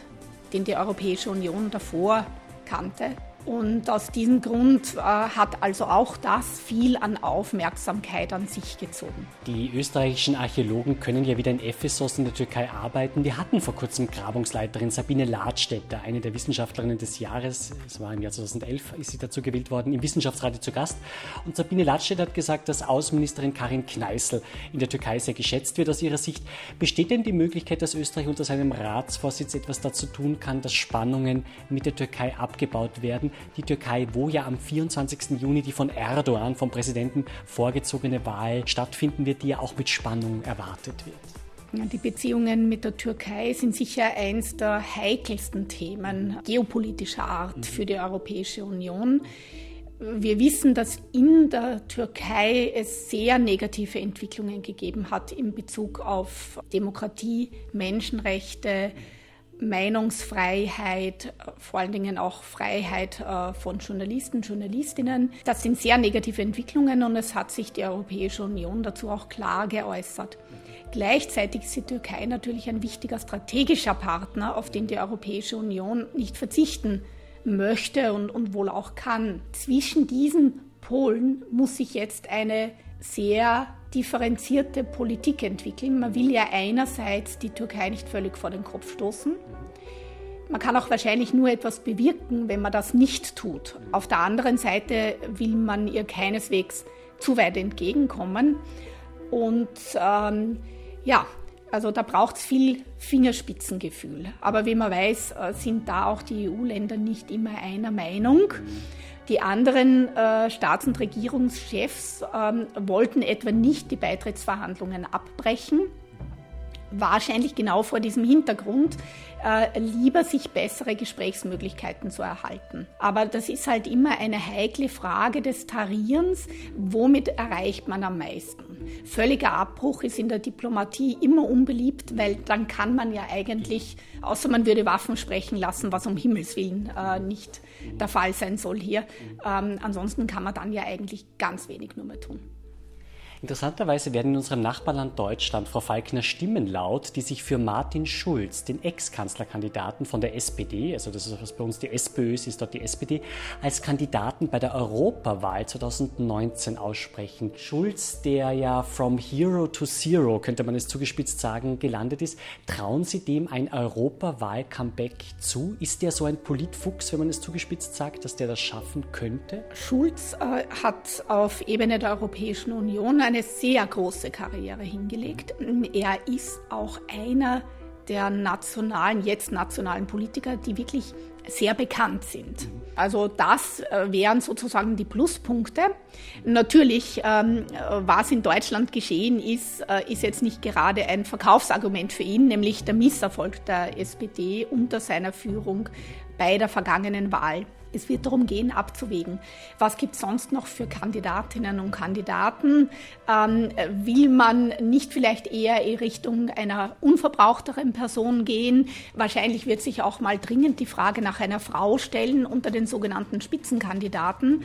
den die Europäische Union davor kannte. Und aus diesem Grund äh, hat also auch das viel an Aufmerksamkeit an sich gezogen. Die österreichischen Archäologen können ja wieder in Ephesus in der Türkei arbeiten. Wir hatten vor kurzem Grabungsleiterin Sabine Ladstätter, eine der Wissenschaftlerinnen des Jahres. Es war im Jahr 2011, ist sie dazu gewählt worden, im Wissenschaftsrat zu Gast. Und Sabine Ladstätter hat gesagt, dass Außenministerin Karin Kneißl in der Türkei sehr geschätzt wird aus ihrer Sicht. Besteht denn die Möglichkeit, dass Österreich unter seinem Ratsvorsitz etwas dazu tun kann, dass Spannungen mit der Türkei abgebaut werden? Die Türkei, wo ja am 24. Juni die von Erdogan, vom Präsidenten vorgezogene Wahl stattfinden wird, die ja auch mit Spannung erwartet wird. Die Beziehungen mit der Türkei sind sicher eins der heikelsten Themen geopolitischer Art für die Europäische Union. Wir wissen, dass in der Türkei es sehr negative Entwicklungen gegeben hat in Bezug auf Demokratie, Menschenrechte, Meinungsfreiheit, vor allen Dingen auch Freiheit äh, von Journalisten, Journalistinnen. Das sind sehr negative Entwicklungen und es hat sich die Europäische Union dazu auch klar geäußert. Gleichzeitig ist die Türkei natürlich ein wichtiger strategischer Partner, auf den die Europäische Union nicht verzichten möchte und, und wohl auch kann. Zwischen diesen Polen muss sich jetzt eine sehr differenzierte Politik entwickeln. Man will ja einerseits die Türkei nicht völlig vor den Kopf stoßen. Man kann auch wahrscheinlich nur etwas bewirken, wenn man das nicht tut. Auf der anderen Seite will man ihr keineswegs zu weit entgegenkommen. Und ähm, ja, also da braucht es viel Fingerspitzengefühl. Aber wie man weiß, äh, sind da auch die EU-Länder nicht immer einer Meinung. Die anderen äh, Staats- und Regierungschefs ähm, wollten etwa nicht die Beitrittsverhandlungen abbrechen. Wahrscheinlich genau vor diesem Hintergrund äh, lieber sich bessere Gesprächsmöglichkeiten zu erhalten. Aber das ist halt immer eine heikle Frage des Tarierens. Womit erreicht man am meisten? Völliger Abbruch ist in der Diplomatie immer unbeliebt, weil dann kann man ja eigentlich, außer man würde Waffen sprechen lassen, was um Himmels Willen äh, nicht der Fall sein soll hier. Ähm, ansonsten kann man dann ja eigentlich ganz wenig nur mehr tun. Interessanterweise werden in unserem Nachbarland Deutschland Frau Falkner Stimmen laut, die sich für Martin Schulz, den Ex-Kanzlerkandidaten von der SPD, also das ist was bei uns die SPÖ ist, ist dort die SPD, als Kandidaten bei der Europawahl 2019 aussprechen. Schulz, der ja from hero to zero, könnte man es zugespitzt sagen, gelandet ist, trauen Sie dem ein Europawahl-Comeback zu? Ist der so ein Politfuchs, wenn man es zugespitzt sagt, dass der das schaffen könnte? Schulz äh, hat auf Ebene der Europäischen Union eine sehr große Karriere hingelegt. Er ist auch einer der nationalen, jetzt nationalen Politiker, die wirklich sehr bekannt sind. Also das äh, wären sozusagen die Pluspunkte. Natürlich, ähm, was in Deutschland geschehen ist, äh, ist jetzt nicht gerade ein Verkaufsargument für ihn, nämlich der Misserfolg der SPD unter seiner Führung bei der vergangenen Wahl. Es wird darum gehen, abzuwägen, was gibt es sonst noch für Kandidatinnen und Kandidaten. Ähm, will man nicht vielleicht eher in Richtung einer unverbrauchteren Person gehen? Wahrscheinlich wird sich auch mal dringend die Frage nach einer Frau stellen unter den sogenannten Spitzenkandidaten.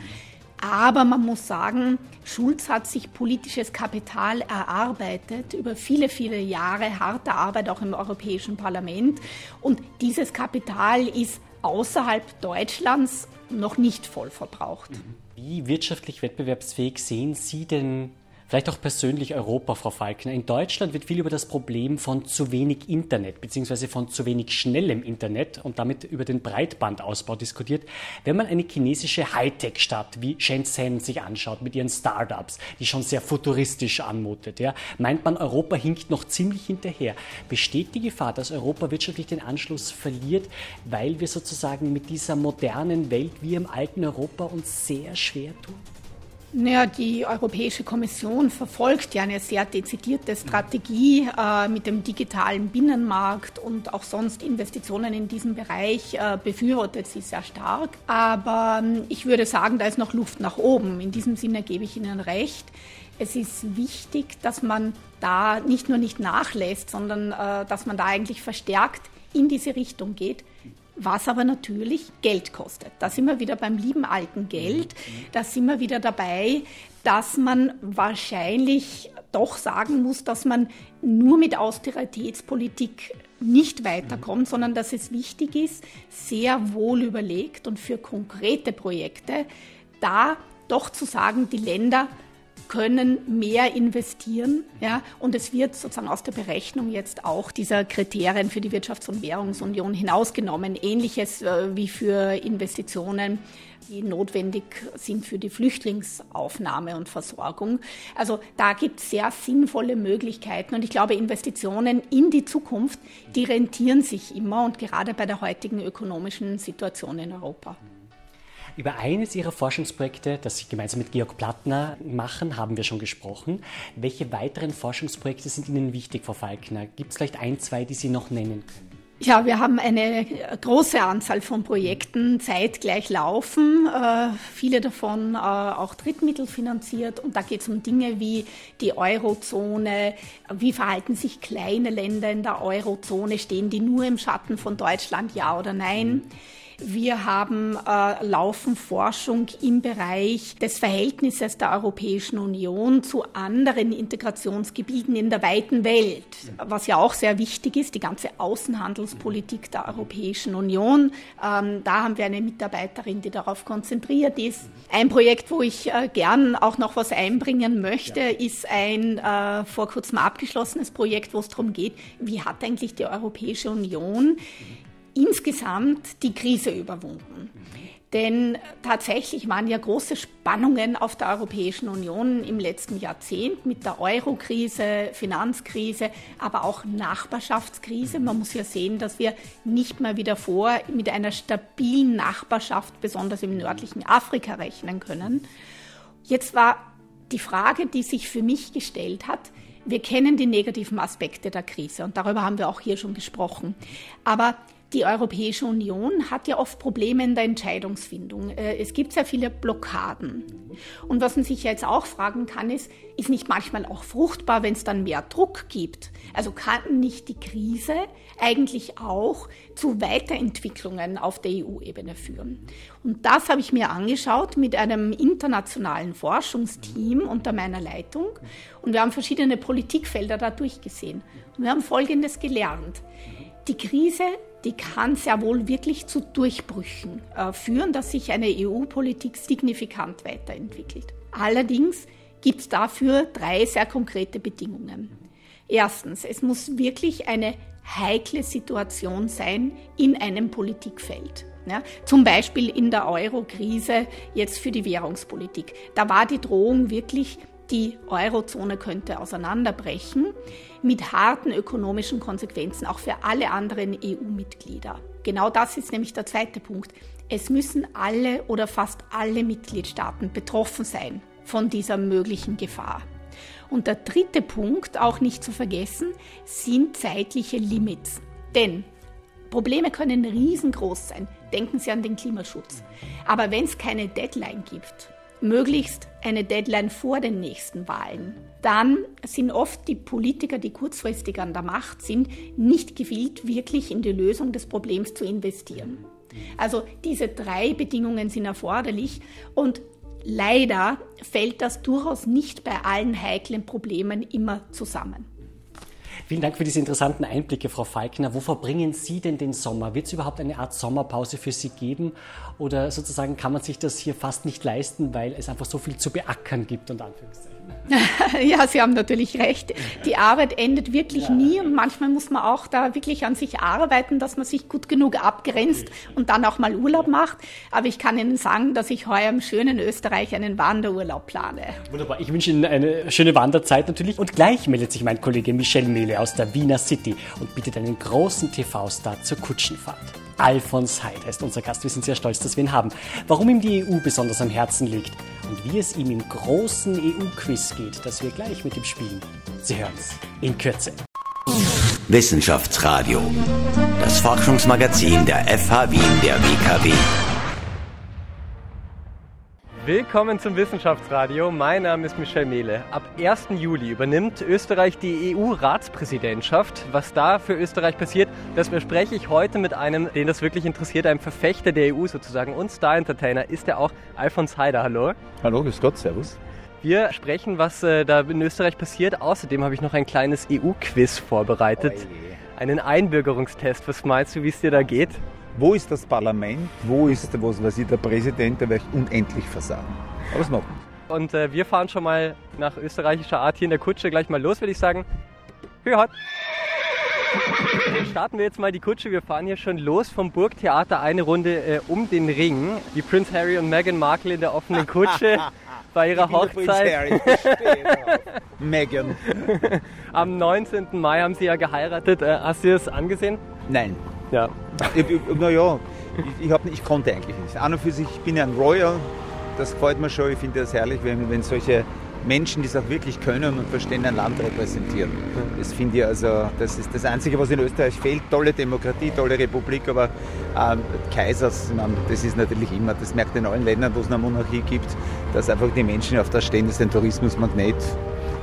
Aber man muss sagen, Schulz hat sich politisches Kapital erarbeitet über viele, viele Jahre harter Arbeit auch im Europäischen Parlament. Und dieses Kapital ist außerhalb Deutschlands noch nicht voll verbraucht. Wie wirtschaftlich wettbewerbsfähig sehen Sie denn Vielleicht auch persönlich Europa, Frau Falkner. In Deutschland wird viel über das Problem von zu wenig Internet bzw. von zu wenig schnellem Internet und damit über den Breitbandausbau diskutiert. Wenn man eine chinesische Hightech-Stadt wie Shenzhen sich anschaut mit ihren Startups, die schon sehr futuristisch anmutet, ja, meint man, Europa hinkt noch ziemlich hinterher. Besteht die Gefahr, dass Europa wirtschaftlich den Anschluss verliert, weil wir sozusagen mit dieser modernen Welt wie im alten Europa uns sehr schwer tun? Naja, die Europäische Kommission verfolgt ja eine sehr dezidierte Strategie äh, mit dem digitalen Binnenmarkt und auch sonst Investitionen in diesem Bereich äh, befürwortet sie sehr stark. Aber äh, ich würde sagen, da ist noch Luft nach oben. In diesem Sinne gebe ich Ihnen recht. Es ist wichtig, dass man da nicht nur nicht nachlässt, sondern äh, dass man da eigentlich verstärkt in diese Richtung geht was aber natürlich Geld kostet. Da sind wir wieder beim lieben alten Geld. Da sind wir wieder dabei, dass man wahrscheinlich doch sagen muss, dass man nur mit Austeritätspolitik nicht weiterkommt, sondern dass es wichtig ist, sehr wohl überlegt und für konkrete Projekte da doch zu sagen, die Länder können mehr investieren. Ja, und es wird sozusagen aus der Berechnung jetzt auch dieser Kriterien für die Wirtschafts- und Währungsunion hinausgenommen. Ähnliches äh, wie für Investitionen, die notwendig sind für die Flüchtlingsaufnahme und Versorgung. Also da gibt es sehr sinnvolle Möglichkeiten. Und ich glaube, Investitionen in die Zukunft, die rentieren sich immer und gerade bei der heutigen ökonomischen Situation in Europa. Über eines Ihrer Forschungsprojekte, das Sie gemeinsam mit Georg Plattner machen, haben wir schon gesprochen. Welche weiteren Forschungsprojekte sind Ihnen wichtig, Frau Falkner? Gibt es vielleicht ein, zwei, die Sie noch nennen können? Ja, wir haben eine große Anzahl von Projekten zeitgleich laufen, äh, viele davon äh, auch drittmittelfinanziert. Und da geht es um Dinge wie die Eurozone, wie verhalten sich kleine Länder in der Eurozone, stehen die nur im Schatten von Deutschland, ja oder nein. Mhm. Wir haben äh, laufen Forschung im Bereich des Verhältnisses der Europäischen Union zu anderen Integrationsgebieten in der weiten Welt, was ja auch sehr wichtig ist, die ganze Außenhandelspolitik der Europäischen Union. Ähm, da haben wir eine Mitarbeiterin, die darauf konzentriert ist. Ein Projekt, wo ich äh, gern auch noch was einbringen möchte, ist ein äh, vor kurzem abgeschlossenes Projekt, wo es darum geht, wie hat eigentlich die Europäische Union insgesamt die Krise überwunden. Denn tatsächlich waren ja große Spannungen auf der Europäischen Union im letzten Jahrzehnt mit der Euro-Krise, Finanzkrise, aber auch Nachbarschaftskrise. Man muss ja sehen, dass wir nicht mal wieder vor mit einer stabilen Nachbarschaft, besonders im nördlichen Afrika, rechnen können. Jetzt war die Frage, die sich für mich gestellt hat, wir kennen die negativen Aspekte der Krise und darüber haben wir auch hier schon gesprochen. Aber die Europäische Union hat ja oft Probleme in der Entscheidungsfindung. Äh, es gibt sehr viele Blockaden. Und was man sich jetzt auch fragen kann, ist, ist nicht manchmal auch fruchtbar, wenn es dann mehr Druck gibt? Also kann nicht die Krise eigentlich auch zu Weiterentwicklungen auf der EU-Ebene führen? Und das habe ich mir angeschaut mit einem internationalen Forschungsteam unter meiner Leitung. Und wir haben verschiedene Politikfelder da durchgesehen. Und wir haben Folgendes gelernt. Die Krise die kann sehr wohl wirklich zu Durchbrüchen äh, führen, dass sich eine EU-Politik signifikant weiterentwickelt. Allerdings gibt es dafür drei sehr konkrete Bedingungen. Erstens, es muss wirklich eine heikle Situation sein in einem Politikfeld. Ja, zum Beispiel in der Euro-Krise jetzt für die Währungspolitik. Da war die Drohung wirklich die Eurozone könnte auseinanderbrechen mit harten ökonomischen Konsequenzen auch für alle anderen EU-Mitglieder. Genau das ist nämlich der zweite Punkt. Es müssen alle oder fast alle Mitgliedstaaten betroffen sein von dieser möglichen Gefahr. Und der dritte Punkt, auch nicht zu vergessen, sind zeitliche Limits. Denn Probleme können riesengroß sein. Denken Sie an den Klimaschutz. Aber wenn es keine Deadline gibt, möglichst eine Deadline vor den nächsten Wahlen. Dann sind oft die Politiker, die kurzfristig an der Macht sind, nicht gewillt, wirklich in die Lösung des Problems zu investieren. Also diese drei Bedingungen sind erforderlich und leider fällt das durchaus nicht bei allen heiklen Problemen immer zusammen. Vielen Dank für diese interessanten Einblicke, Frau Falkner. Wo verbringen Sie denn den Sommer? Wird es überhaupt eine Art Sommerpause für Sie geben? Oder sozusagen kann man sich das hier fast nicht leisten, weil es einfach so viel zu beackern gibt, und Anführungszeichen? Ja, Sie haben natürlich recht. Die Arbeit endet wirklich nie und manchmal muss man auch da wirklich an sich arbeiten, dass man sich gut genug abgrenzt und dann auch mal Urlaub macht. Aber ich kann Ihnen sagen, dass ich heuer im schönen Österreich einen Wanderurlaub plane. Wunderbar. Ich wünsche Ihnen eine schöne Wanderzeit natürlich. Und gleich meldet sich mein Kollege Michel Mehle aus der Wiener City und bietet einen großen TV-Star zur Kutschenfahrt. Alfons Heid heißt unser Gast. Wir sind sehr stolz, dass wir ihn haben. Warum ihm die EU besonders am Herzen liegt und wie es ihm im großen EU-Quiz geht, das wir gleich mit ihm spielen. Sie hören es in Kürze. Wissenschaftsradio, das Forschungsmagazin der FH Wien der WKW. Willkommen zum Wissenschaftsradio. Mein Name ist Michel Mehle. Ab 1. Juli übernimmt Österreich die EU-Ratspräsidentschaft. Was da für Österreich passiert, das bespreche ich heute mit einem, den das wirklich interessiert, einem Verfechter der EU sozusagen und Star-Entertainer ist er auch, Alfons Heider. Hallo. Hallo, grüß Gott, servus. Wir sprechen, was äh, da in Österreich passiert. Außerdem habe ich noch ein kleines EU-Quiz vorbereitet. Oh einen Einbürgerungstest. Was meinst du, wie es dir da geht? Wo ist das Parlament? Wo ist, was weiß ich, der Präsident? Werde ich unendlich versagen. Aber es macht nichts. Und äh, wir fahren schon mal nach österreichischer Art hier in der Kutsche gleich mal los, würde ich sagen. Hört! Starten wir jetzt mal die Kutsche. Wir fahren hier schon los vom Burgtheater eine Runde äh, um den Ring. Wie Prince Harry und Meghan Markle in der offenen Kutsche bei ihrer Hochzeit. Meghan. Am 19. Mai haben sie ja geheiratet. Äh, hast du das angesehen? Nein. Ja. Naja, ich, ich, ich konnte eigentlich nicht. An und für sich, ich bin ja ein Royal, das gefällt mir schon. Ich finde das herrlich, wenn, wenn solche Menschen, die es auch wirklich können und verstehen, ein Land repräsentieren. Das finde ich also, das ist das Einzige, was in Österreich fehlt. Tolle Demokratie, tolle Republik, aber äh, Kaisers, man, das ist natürlich immer, das merkt in allen Ländern, wo es eine Monarchie gibt, dass einfach die Menschen auf das stehen, das ist ein Tourismusmagnet.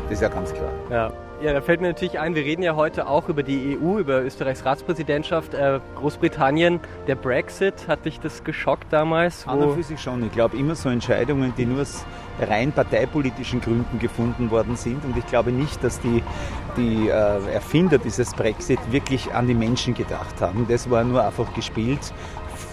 Das ist ja ganz klar. Ja. Ja, da fällt mir natürlich ein, wir reden ja heute auch über die EU, über Österreichs Ratspräsidentschaft, äh, Großbritannien, der Brexit. Hat dich das geschockt damals? An und für sich schon. Ich glaube, immer so Entscheidungen, die nur aus rein parteipolitischen Gründen gefunden worden sind. Und ich glaube nicht, dass die, die äh, Erfinder dieses Brexit wirklich an die Menschen gedacht haben. Das war nur einfach gespielt,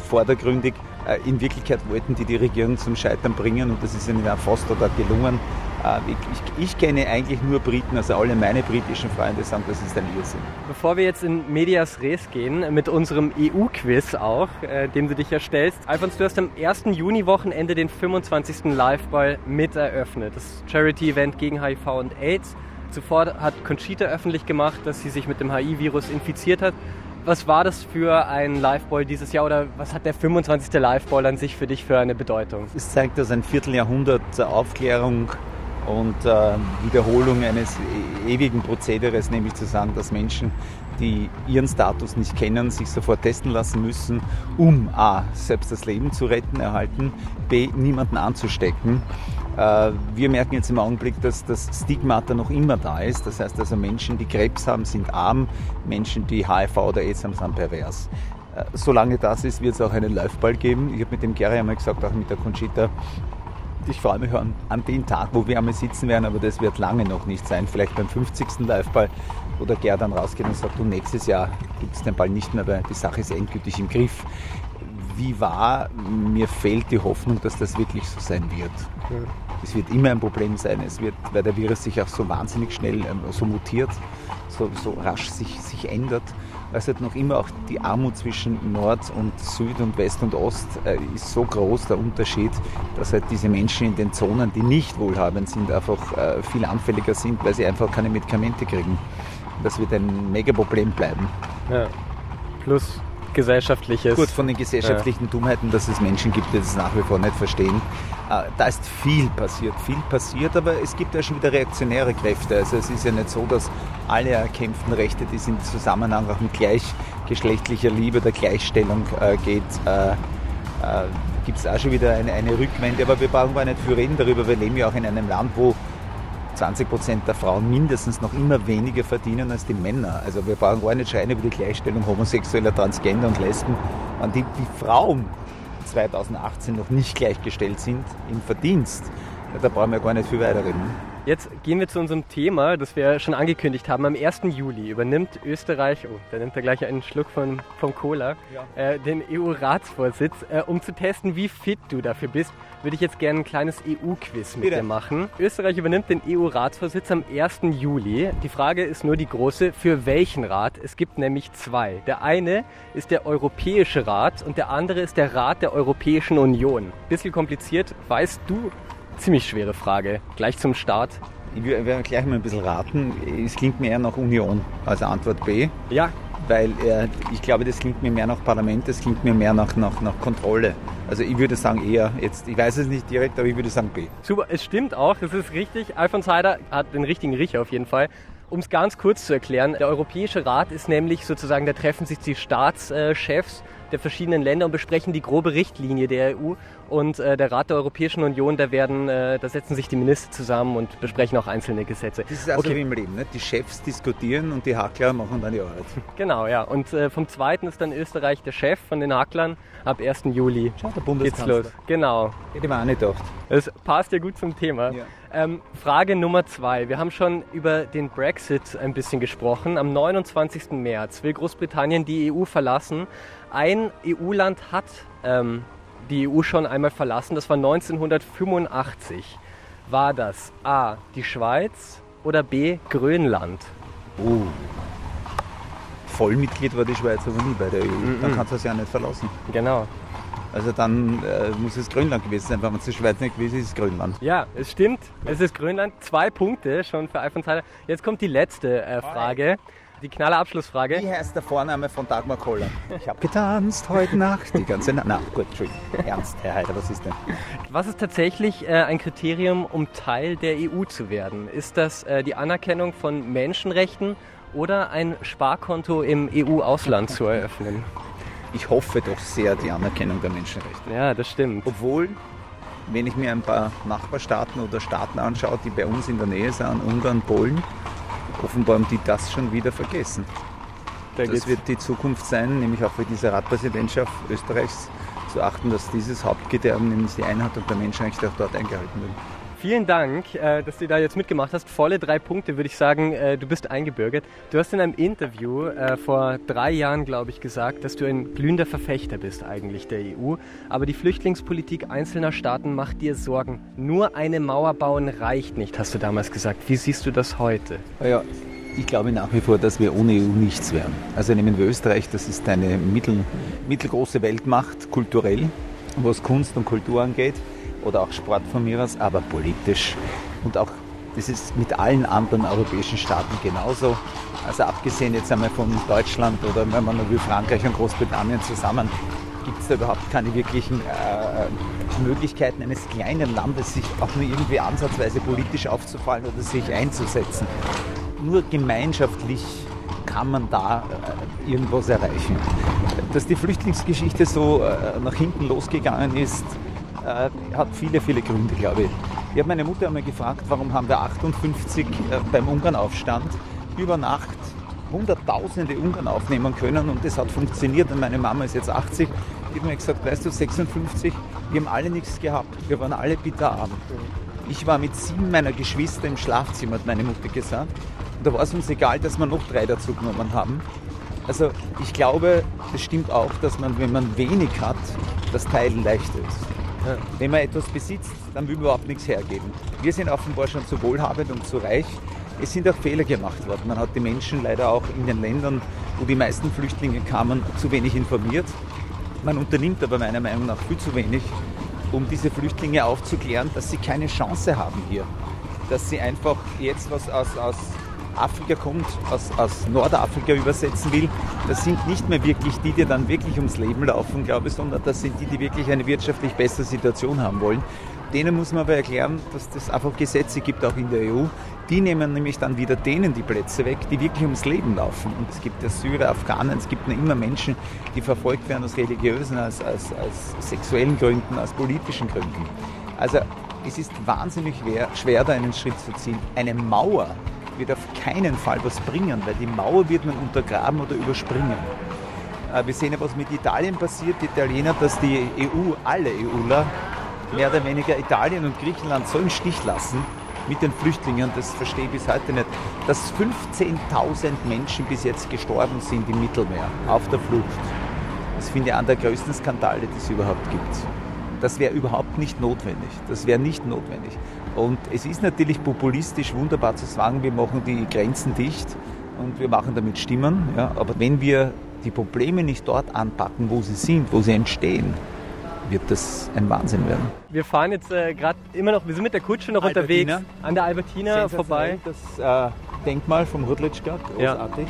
vordergründig. Äh, in Wirklichkeit wollten die die Regierung zum Scheitern bringen und das ist ihnen auch fast oder gelungen. Äh, ich, ich, ich, kenne eigentlich nur Briten, also alle meine britischen Freunde sagen, das ist ein Irrsinn. Bevor wir jetzt in Medias Res gehen, mit unserem EU-Quiz auch, äh, dem du dich erstellst. Alfons, du hast am 1. Juni-Wochenende den 25. Live-Ball mit eröffnet. Das Charity-Event gegen HIV und AIDS. Zuvor hat Conchita öffentlich gemacht, dass sie sich mit dem HIV-Virus infiziert hat. Was war das für ein Liveball dieses Jahr oder was hat der 25. Liveball an sich für dich für eine Bedeutung? Es zeigt, dass ein Vierteljahrhundert Aufklärung und äh, Wiederholung eines e-, ewigen Prozederes, nämlich zu sagen, dass Menschen, die ihren Status nicht kennen, sich sofort testen lassen müssen, um a. selbst das Leben zu retten, erhalten, b. niemanden anzustecken. Äh, wir merken jetzt im Augenblick, dass das Stigmata noch immer da ist. Das heißt also, Menschen, die Krebs haben, sind arm, Menschen, die HIV oder AIDS haben, sind pervers. Äh, solange das ist, wird es auch einen Läufball geben. Ich habe mit dem Gary einmal gesagt, auch mit der Conchita, ich freue mich an, an den Tag, wo wir einmal sitzen werden, aber das wird lange noch nicht sein. Vielleicht beim 50. Liveball, wo der Ger dann rausgeht und sagt, du, nächstes Jahr gibt es den Ball nicht mehr, weil die Sache ist endgültig im Griff. Wie war, mir fehlt die Hoffnung, dass das wirklich so sein wird. Es wird immer ein Problem sein, es wird, weil der Virus sich auch so wahnsinnig schnell ähm, so mutiert, so, so rasch sich, sich ändert weil es halt noch immer auch die Armut zwischen Nord und Süd und West und Ost äh, ist so groß, der Unterschied, dass halt diese Menschen in den Zonen, die nicht wohlhabend sind, einfach äh, viel anfälliger sind, weil sie einfach keine Medikamente kriegen. Das wird ein Megaproblem bleiben. Ja. Plus gesellschaftliches. Gut, von den gesellschaftlichen ja. Dummheiten, dass es Menschen gibt, die das nach wie vor nicht verstehen. Äh, da ist viel passiert, viel passiert, aber es gibt ja schon wieder reaktionäre Kräfte. Also es ist ja nicht so, dass alle erkämpften Rechte, die im Zusammenhang auch mit gleichgeschlechtlicher Liebe, der Gleichstellung äh, geht, äh, äh, gibt es auch schon wieder eine, eine Rückwende. Aber wir brauchen gar nicht viel reden darüber. Wir leben ja auch in einem Land, wo 20 Prozent der Frauen mindestens noch immer weniger verdienen als die Männer. Also wir brauchen gar nicht schreien über die Gleichstellung homosexueller, Transgender und Lesben. Wenn die, die Frauen 2018 noch nicht gleichgestellt sind im Verdienst, ja, da brauchen wir gar nicht viel weiter reden. Jetzt gehen wir zu unserem Thema, das wir schon angekündigt haben. Am 1. Juli übernimmt Österreich, oh, da nimmt er gleich einen Schluck von, vom Cola, ja. äh, den EU-Ratsvorsitz. Äh, um zu testen, wie fit du dafür bist, würde ich jetzt gerne ein kleines EU-Quiz mit Bitte. dir machen. Österreich übernimmt den EU-Ratsvorsitz am 1. Juli. Die Frage ist nur die große, für welchen Rat? Es gibt nämlich zwei. Der eine ist der Europäische Rat und der andere ist der Rat der Europäischen Union. Bisschen kompliziert. Weißt du, ziemlich schwere Frage. Gleich zum Start. Ich werde gleich mal ein bisschen raten. Es klingt mir eher nach Union, also Antwort B. Ja. Weil äh, ich glaube, das klingt mir mehr nach Parlament, das klingt mir mehr nach, nach, nach Kontrolle. Also ich würde sagen eher, jetzt, ich weiß es nicht direkt, aber ich würde sagen B. Super, es stimmt auch, es ist richtig. Alfons Heider hat den richtigen Riecher auf jeden Fall. Um es ganz kurz zu erklären, der Europäische Rat ist nämlich sozusagen, da treffen sich die Staatschefs der verschiedenen Länder und besprechen die grobe Richtlinie der EU Und äh, der Rat der Europäischen Union, da werden, äh, da setzen sich die Minister zusammen und besprechen auch einzelne Gesetze. Das ist also okay. wie im Leben, ne? die Chefs diskutieren und die Hackler machen dann die Arbeit. Genau, ja. Und äh, vom zweiten ist dann Österreich der Chef von den Hacklern. Ab 1. Juli Schau, der Bundeskanzler. geht's los. Genau. Hätte man auch nicht gedacht. Das passt ja gut zum Thema. Ja. Ähm, Frage Nummer zwei. Wir haben schon über den Brexit ein bisschen gesprochen. Am 29. März will Großbritannien die EU verlassen. Ein EU-Land hat ähm, die EU schon einmal verlassen. Das war 1985. War das A. die Schweiz oder B. Grönland? Oh. Vollmitglied war die Schweiz aber nie bei der EU. Dann kannst du es ja nicht verlassen. Genau. Also dann äh, muss es Grönland gewesen sein. Wenn man die Schweiz nicht gewesen ist, ist es Grönland. Ja, es stimmt. Es ist Grönland. Zwei Punkte schon für Alfons. Jetzt kommt die letzte äh, Frage. Die knalle Abschlussfrage. Wie heißt der Vorname von Dagmar Koller? Ich habe getanzt heute Nacht, die ganze Nacht. Na gut, Entschuldigung. Ernst, Herr Heider, was ist denn? Was ist tatsächlich äh, ein Kriterium, um Teil der EU zu werden? Ist das äh, die Anerkennung von Menschenrechten oder ein Sparkonto im EU-Ausland zu eröffnen? Ich hoffe doch sehr die Anerkennung der Menschenrechte. Ja, das stimmt. Obwohl, wenn ich mir ein paar Nachbarstaaten oder Staaten anschaue, die bei uns in der Nähe sind, Ungarn, Polen, offenbar haben die das schon wieder vergessen. Da Das geht's- wird die Zukunft sein, nämlich auch für diese Ratpräsidentschaft Österreichs zu achten, dass dieses Hauptkriterien, nämlich die Einhaltung der Menschenrechte, auch dort eingehalten wird. Vielen Dank, äh, dass du da jetzt mitgemacht hast. Volle drei Punkte, würde ich sagen. Äh, du bist eingebürgert. Du hast in einem Interview äh, vor drei Jahren, glaube ich, gesagt, dass du ein glühender Verfechter bist eigentlich der EU. Aber die Flüchtlingspolitik einzelner Staaten macht dir Sorgen. Nur eine Mauer bauen reicht nicht, hast du damals gesagt. Wie siehst du das heute? Ja, ich glaube nach wie vor, dass wir ohne EU nichts wären. Also nehmen wir Österreich, das ist eine mittel, mittelgroße Weltmacht, kulturell, was Kunst und Kultur angeht, oder auch Sport von mir aus, aber politisch. Und auch, das ist mit allen anderen europäischen Staaten genauso. Also abgesehen jetzt einmal von Deutschland oder wenn man nur wie Frankreich und Großbritannien zusammen, gibt es da überhaupt keine wirklichen äh, Möglichkeiten eines kleinen Landes, sich auch nur irgendwie ansatzweise politisch aufzufallen oder sich einzusetzen. Nur gemeinschaftlich kann man da äh, irgendwas erreichen. Dass die Flüchtlingsgeschichte so äh, nach hinten losgegangen ist, äh, hat viele, viele Gründe, glaube ich. Ich habe meine Mutter einmal gefragt, warum haben wir 58 äh, beim Ungarnaufstand über Nacht hunderttausende Ungarn aufnehmen können und das hat funktioniert und meine Mama ist jetzt 80. Die hat mir gesagt, weißt du, 56, wir haben alle nichts gehabt, wir waren alle bitterarm. Ich war mit sieben meiner Geschwister im Schlafzimmer, hat meine Mutter gesagt. Und da war es uns egal, dass wir noch drei dazu genommen haben. Also ich glaube, es stimmt auch, dass man, wenn man wenig hat, das Teilen leichter ist. Wenn man etwas besitzt, dann will man überhaupt nichts hergeben. Wir sind offenbar schon zu wohlhabend und zu reich. Es sind auch Fehler gemacht worden. Man hat die Menschen leider auch in den Ländern, wo die meisten Flüchtlinge kamen, zu wenig informiert. Man unternimmt aber meiner Meinung nach viel zu wenig, um diese Flüchtlinge aufzuklären, dass sie keine Chance haben hier. Dass sie einfach jetzt was aus, aus Afrika kommt, aus, aus Nordafrika übersetzen will, das sind nicht mehr wirklich die, die dann wirklich ums Leben laufen, glaube ich, sondern das sind die, die wirklich eine wirtschaftlich bessere Situation haben wollen. Denen muss man aber erklären, dass es einfach Gesetze gibt, auch in der EU. Die nehmen nämlich dann wieder denen die Plätze weg, die wirklich ums Leben laufen. Und es gibt ja Syrer, Afghanen, es gibt noch immer Menschen, die verfolgt werden aus religiösen, aus, aus, aus sexuellen Gründen, aus politischen Gründen. Also es ist wahnsinnig schwer, da einen Schritt zu ziehen. Eine Mauer wird auf keinen Fall was bringen, weil die Mauer wird man untergraben oder überspringen. Äh, Wir sehen ja, was mit Italien passiert. Die Italiener, dass die EU, alle EUler, mehr oder weniger Italien und Griechenland so im Stich lassen mit den Flüchtlingen, das verstehe ich bis heute nicht. Dass 15.000 Menschen bis jetzt gestorben sind im Mittelmeer auf der Flucht. Das finde ich einer der größten Skandale, die es überhaupt gibt. Das wäre überhaupt nicht notwendig. Das wäre nicht notwendig. Und es ist natürlich populistisch wunderbar zu sagen, wir machen die Grenzen dicht und wir machen damit Stimmen. Ja. Aber wenn wir die Probleme nicht dort anpacken, wo sie sind, wo sie entstehen, wird das ein Wahnsinn werden. Wir fahren jetzt äh, gerade immer noch, wir sind mit der Kutsche noch Albertina. unterwegs an der Albertina vorbei. Das äh, Denkmal vom Ja. großartig.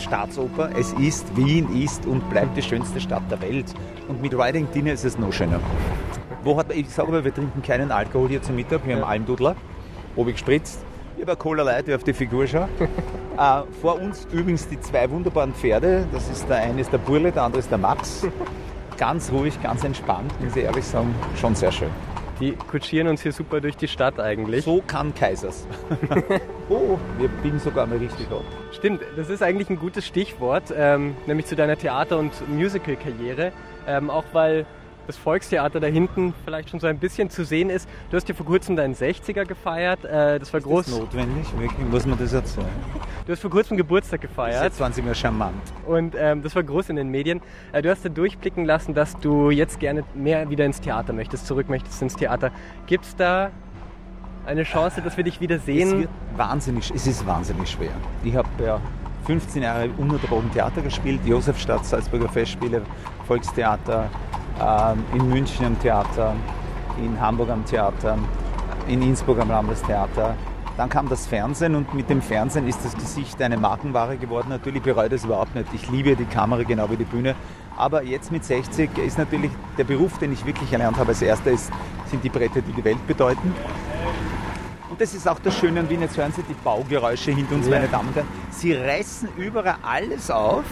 Staatsoper. Es ist, Wien ist und bleibt die schönste Stadt der Welt. Und mit Riding Dinner ist es noch schöner. Wo hat, ich sage aber, wir trinken keinen Alkohol hier zum Mittag. Wir haben Almdudler, oben gespritzt. Ich habe Cola Light, die auf die Figur schaut. äh, vor uns übrigens die zwei wunderbaren Pferde. Das ist der eine ist der Burle, der andere ist der Max. ganz ruhig, ganz entspannt, muss ich ehrlich sagen, schon sehr schön. Die kutschieren uns hier super durch die Stadt eigentlich. So kann Kaisers. oh, wir biegen sogar mal richtig ab. Stimmt, das ist eigentlich ein gutes Stichwort, ähm, nämlich zu deiner Theater- und Musical-Karriere. Ähm, auch weil das Volkstheater da hinten vielleicht schon so ein bisschen zu sehen ist. Du hast ja vor kurzem deinen 60er gefeiert. Äh, das war ist groß. Das notwendig, wirklich, muss man das erzählen? Du hast vor kurzem Geburtstag gefeiert. Jetzt waren sie mir charmant. Und ähm, das war groß in den Medien. Äh, du hast da durchblicken lassen, dass du jetzt gerne mehr wieder ins Theater möchtest, zurück möchtest ins Theater. Gibt es da eine Chance, dass wir dich wieder sehen? Es, wird wahnsinnig, es ist wahnsinnig schwer. Ich habe ja 15 Jahre ununterbrochen Theater gespielt, Josefstadt, Salzburger Festspiele, Volkstheater, in München am Theater, in Hamburg am Theater, in Innsbruck am Landestheater. Dann kam das Fernsehen und mit dem Fernsehen ist das Gesicht eine Markenware geworden. Natürlich bereue ich das überhaupt nicht. Ich liebe die Kamera genau wie die Bühne. Aber jetzt mit 60 ist natürlich der Beruf, den ich wirklich erlernt habe als erster, ist, sind die Bretter, die die Welt bedeuten. Und das ist auch das Schöne an Wien. Jetzt hören Sie die Baugeräusche hinter uns, meine Damen und Herren. Sie reißen überall alles auf,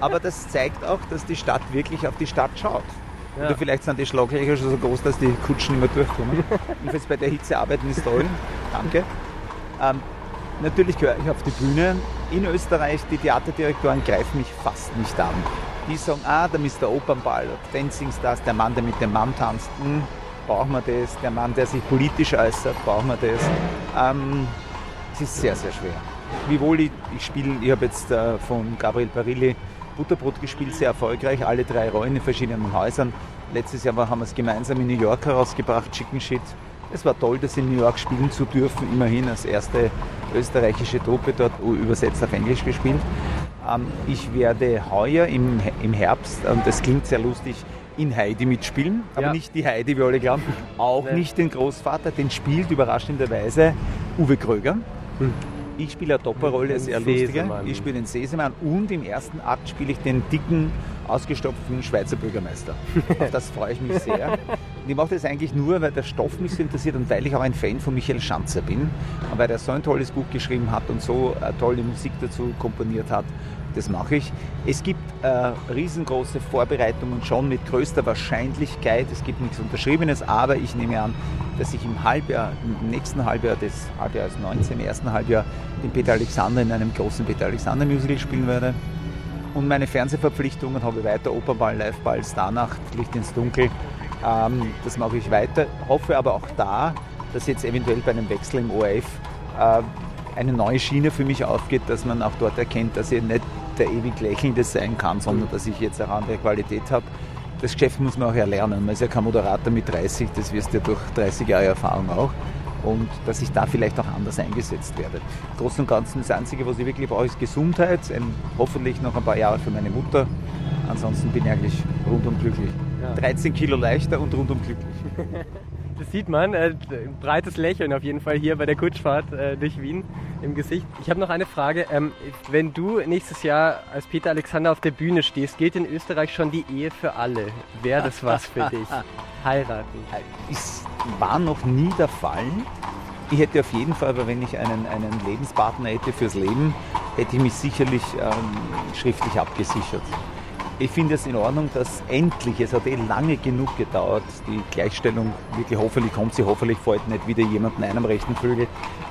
aber das zeigt auch, dass die Stadt wirklich auf die Stadt schaut. Ja. Oder vielleicht sind die Schlaglöcher schon so groß, dass die Kutschen mehr durchkommen. Jedenfalls bei der Hitze arbeiten ist toll. Danke. Ähm, natürlich gehöre ich auf die Bühne. In Österreich, die Theaterdirektoren greifen mich fast nicht an. Die sagen, ah, da ist der Opernball, Dancing Stars, der Mann, der mit dem Mann tanzt. Hm, brauchen wir das? Der Mann, der sich politisch äußert, brauchen wir das? Ähm, es ist sehr, sehr schwer. Wiewohl ich, ich spiele, ich habe jetzt äh, von Gabriel Parilli Butterbrot gespielt, sehr erfolgreich, alle drei Rollen in verschiedenen Häusern. Letztes Jahr haben wir es gemeinsam in New York herausgebracht, Chicken Shit. Es war toll, das in New York spielen zu dürfen, immerhin als erste österreichische Truppe dort übersetzt auf Englisch gespielt. Ähm, ich werde heuer im, im Herbst, und das klingt sehr lustig, in Heidi mitspielen, aber ja. nicht die Heidi, wie alle glauben, auch nee. nicht den Großvater, den spielt überraschenderweise Uwe Kröger. Hm. Ich spiele eine Doppelrolle, sehr lustige. Ich spiele den Sesemann und im ersten Akt spiele ich den dicken, ausgestopften Schweizer Bürgermeister. Auf das freue ich mich sehr. Und ich mache das eigentlich nur, weil der Stoff mich so interessiert und weil ich auch ein Fan von Michael Schanzer bin. Und weil er so ein tolles Buch geschrieben hat und so eine tolle Musik dazu komponiert hat das mache ich. Es gibt äh, riesengroße Vorbereitungen schon mit größter Wahrscheinlichkeit. Es gibt nichts Unterschriebenes, aber ich nehme an, dass ich im Halbjahr, im nächsten Halbjahr, das Halbjahr als 19, im ersten Halbjahr, den Peter Alexander in einem großen Peter Alexander Musical spielen werde. Und meine Fernsehverpflichtungen habe ich weiter, Opernball, Liveball, Starnacht, Licht ins Dunkel. Ähm, das mache ich weiter. Hoffe aber auch da, dass jetzt eventuell bei einem Wechsel im ORF äh, eine neue Schiene für mich aufgeht, dass man auch dort erkennt, dass ich nicht der ewig Lächelnde sein kann, sondern dass ich jetzt eine andere Qualität habe. Das Geschäft muss man auch erlernen. Man ist ja kein Moderator mit 30, das wirst du ja durch 30 Jahre Erfahrung auch. Und dass ich da vielleicht auch anders eingesetzt werde. Großen und Ganzen das Einzige, was ich wirklich brauche, ist Gesundheit. Ein, hoffentlich noch ein paar Jahre für meine Mutter. Ansonsten bin ich eigentlich rundum glücklich. Ja. 13 Kilo leichter und rundum glücklich. Das sieht man. Äh, breites Lächeln auf jeden Fall hier bei der Kutschfahrt äh, durch Wien im Gesicht. Ich habe noch eine Frage. Ähm, wenn du nächstes Jahr als Peter Alexander auf der Bühne stehst, gilt in Österreich schon die Ehe für alle. Wäre das was für dich? Heiraten. Es war noch nie der Fall. Ich hätte auf jeden Fall, aber wenn ich einen, einen Lebenspartner hätte fürs Leben, hätte ich mich sicherlich ähm, schriftlich abgesichert. Ich finde es in Ordnung, dass endlich, es hat eh lange genug gedauert, die Gleichstellung wirklich hoffentlich kommt sie, hoffentlich fällt nicht wieder jemanden einem rechten Flügel.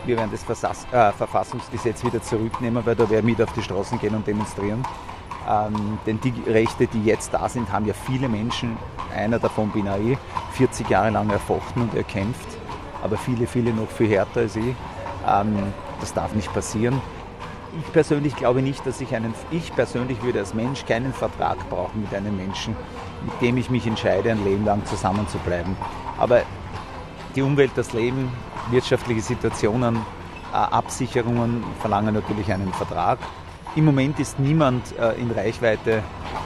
Wir werden das Versass äh, Verfassungsgesetz wieder zurücknehmen, weil da werden mit auf die Straßen gehen und demonstrieren. Ähm, denn die Rechte, die jetzt da sind, haben ja viele Menschen, einer davon bin ich, 40 Jahre lang erfochten und erkämpft, aber viele, viele noch viel härter als ich. Ähm, das darf nicht passieren ich persönlich glaube nicht, dass ich einen, ich persönlich würde als Mensch keinen Vertrag brauchen mit einem Menschen, mit dem ich mich entscheide, ein Leben lang zusammen zu bleiben. Aber die Umwelt, das Leben, wirtschaftliche Situationen, Absicherungen verlangen natürlich einen Vertrag. Im Moment ist niemand äh, in Reichweite,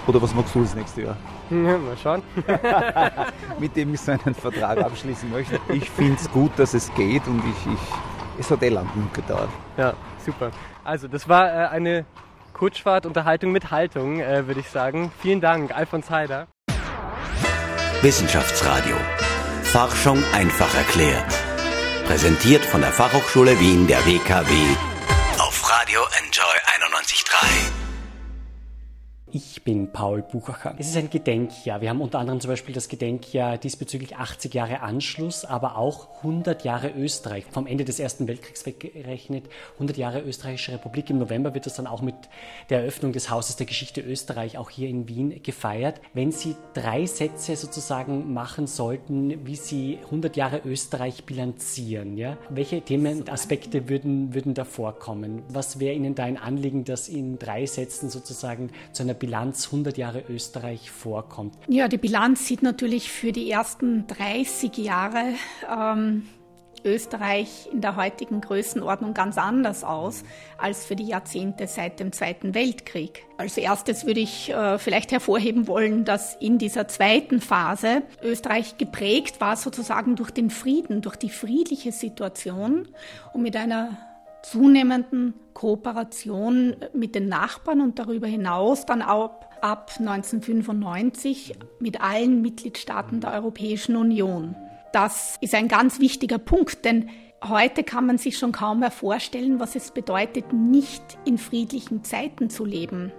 oder was magst du das nächste Jahr? Ja, mal schauen. mit dem ich so einen Vertrag abschließen möchte. Ich finde es gut, dass es geht und ich, ich, es hat eh lang genug gedauert. Ja, super. Also, das war äh, eine Kutschfahrt-Unterhaltung mit Haltung, äh, würde ich sagen. Vielen Dank, Alfons Heider. Wissenschaftsradio. Forschung einfach erklärt. Präsentiert von der Fachhochschule Wien der WKW auf Radio Enjoy 91.3. Ich bin Paul Buchacher. Es ist ein Gedenkjahr. Wir haben unter anderem zum Beispiel das Gedenkjahr diesbezüglich 80 Jahre Anschluss, aber auch 100 Jahre Österreich. Vom Ende des Ersten Weltkriegs weggerechnet, 100 Jahre Österreichische Republik. Im November wird das dann auch mit der Eröffnung des Hauses der Geschichte Österreich auch hier in Wien gefeiert. Wenn Sie drei Sätze sozusagen machen sollten, wie Sie 100 Jahre Österreich bilanzieren, ja? welche Themen und Aspekte würden, würden da vorkommen? Was wäre Ihnen da ein Anliegen, das in drei Sätzen sozusagen zu einer Bilanz 100 Jahre Österreich vorkommt? Ja, die Bilanz sieht natürlich für die ersten 30 Jahre ähm, Österreich in der heutigen Größenordnung ganz anders aus als für die Jahrzehnte seit dem Zweiten Weltkrieg. Als erstes würde ich äh, vielleicht hervorheben wollen, dass in dieser zweiten Phase Österreich geprägt war sozusagen durch den Frieden, durch die friedliche Situation und mit einer zunehmenden Kooperation mit den Nachbarn und darüber hinaus dann auch ab 1995 mit allen Mitgliedstaaten der Europäischen Union. Das ist ein ganz wichtiger Punkt, denn heute kann man sich schon kaum mehr vorstellen, was es bedeutet, nicht in friedlichen Zeiten zu leben.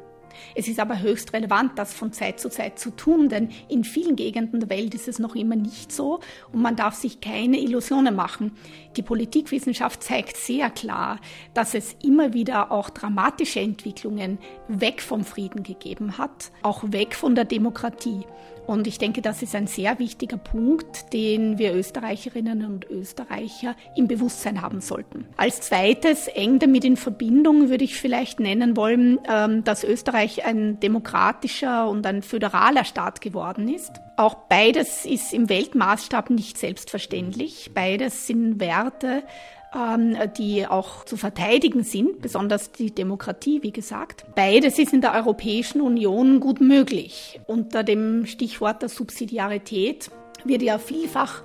Es ist aber höchst relevant, das von Zeit zu Zeit zu tun, denn in vielen Gegenden der Welt ist es noch immer nicht so und man darf sich keine Illusionen machen. Die Politikwissenschaft zeigt sehr klar, dass es immer wieder auch dramatische Entwicklungen weg vom Frieden gegeben hat, auch weg von der Demokratie. Und ich denke, das ist ein sehr wichtiger Punkt, den wir Österreicherinnen und Österreicher im Bewusstsein haben sollten. Als zweites, eng damit in Verbindung, würde ich vielleicht nennen wollen, ähm, dass Österreich ein demokratischer und ein föderaler Staat geworden ist. Auch beides ist im Weltmaßstab nicht selbstverständlich. Beides sind Werte, die auch zu verteidigen sind, besonders die Demokratie, wie gesagt. Beides ist in der Europäischen Union gut möglich. Unter dem Stichwort der Subsidiarität wird ja vielfach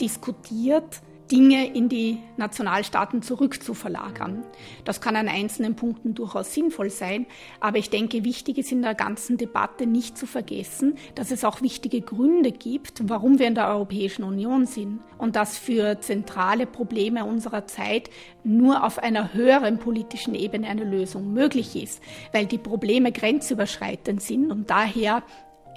diskutiert, Dinge in die Nationalstaaten zurückzuverlagern. Das kann an einzelnen Punkten durchaus sinnvoll sein, aber ich denke, wichtig ist in der ganzen Debatte nicht zu vergessen, dass es auch wichtige Gründe gibt, warum wir in der Europäischen Union sind und dass für zentrale Probleme unserer Zeit nur auf einer höheren politischen Ebene eine Lösung möglich ist, weil die Probleme grenzüberschreitend sind und daher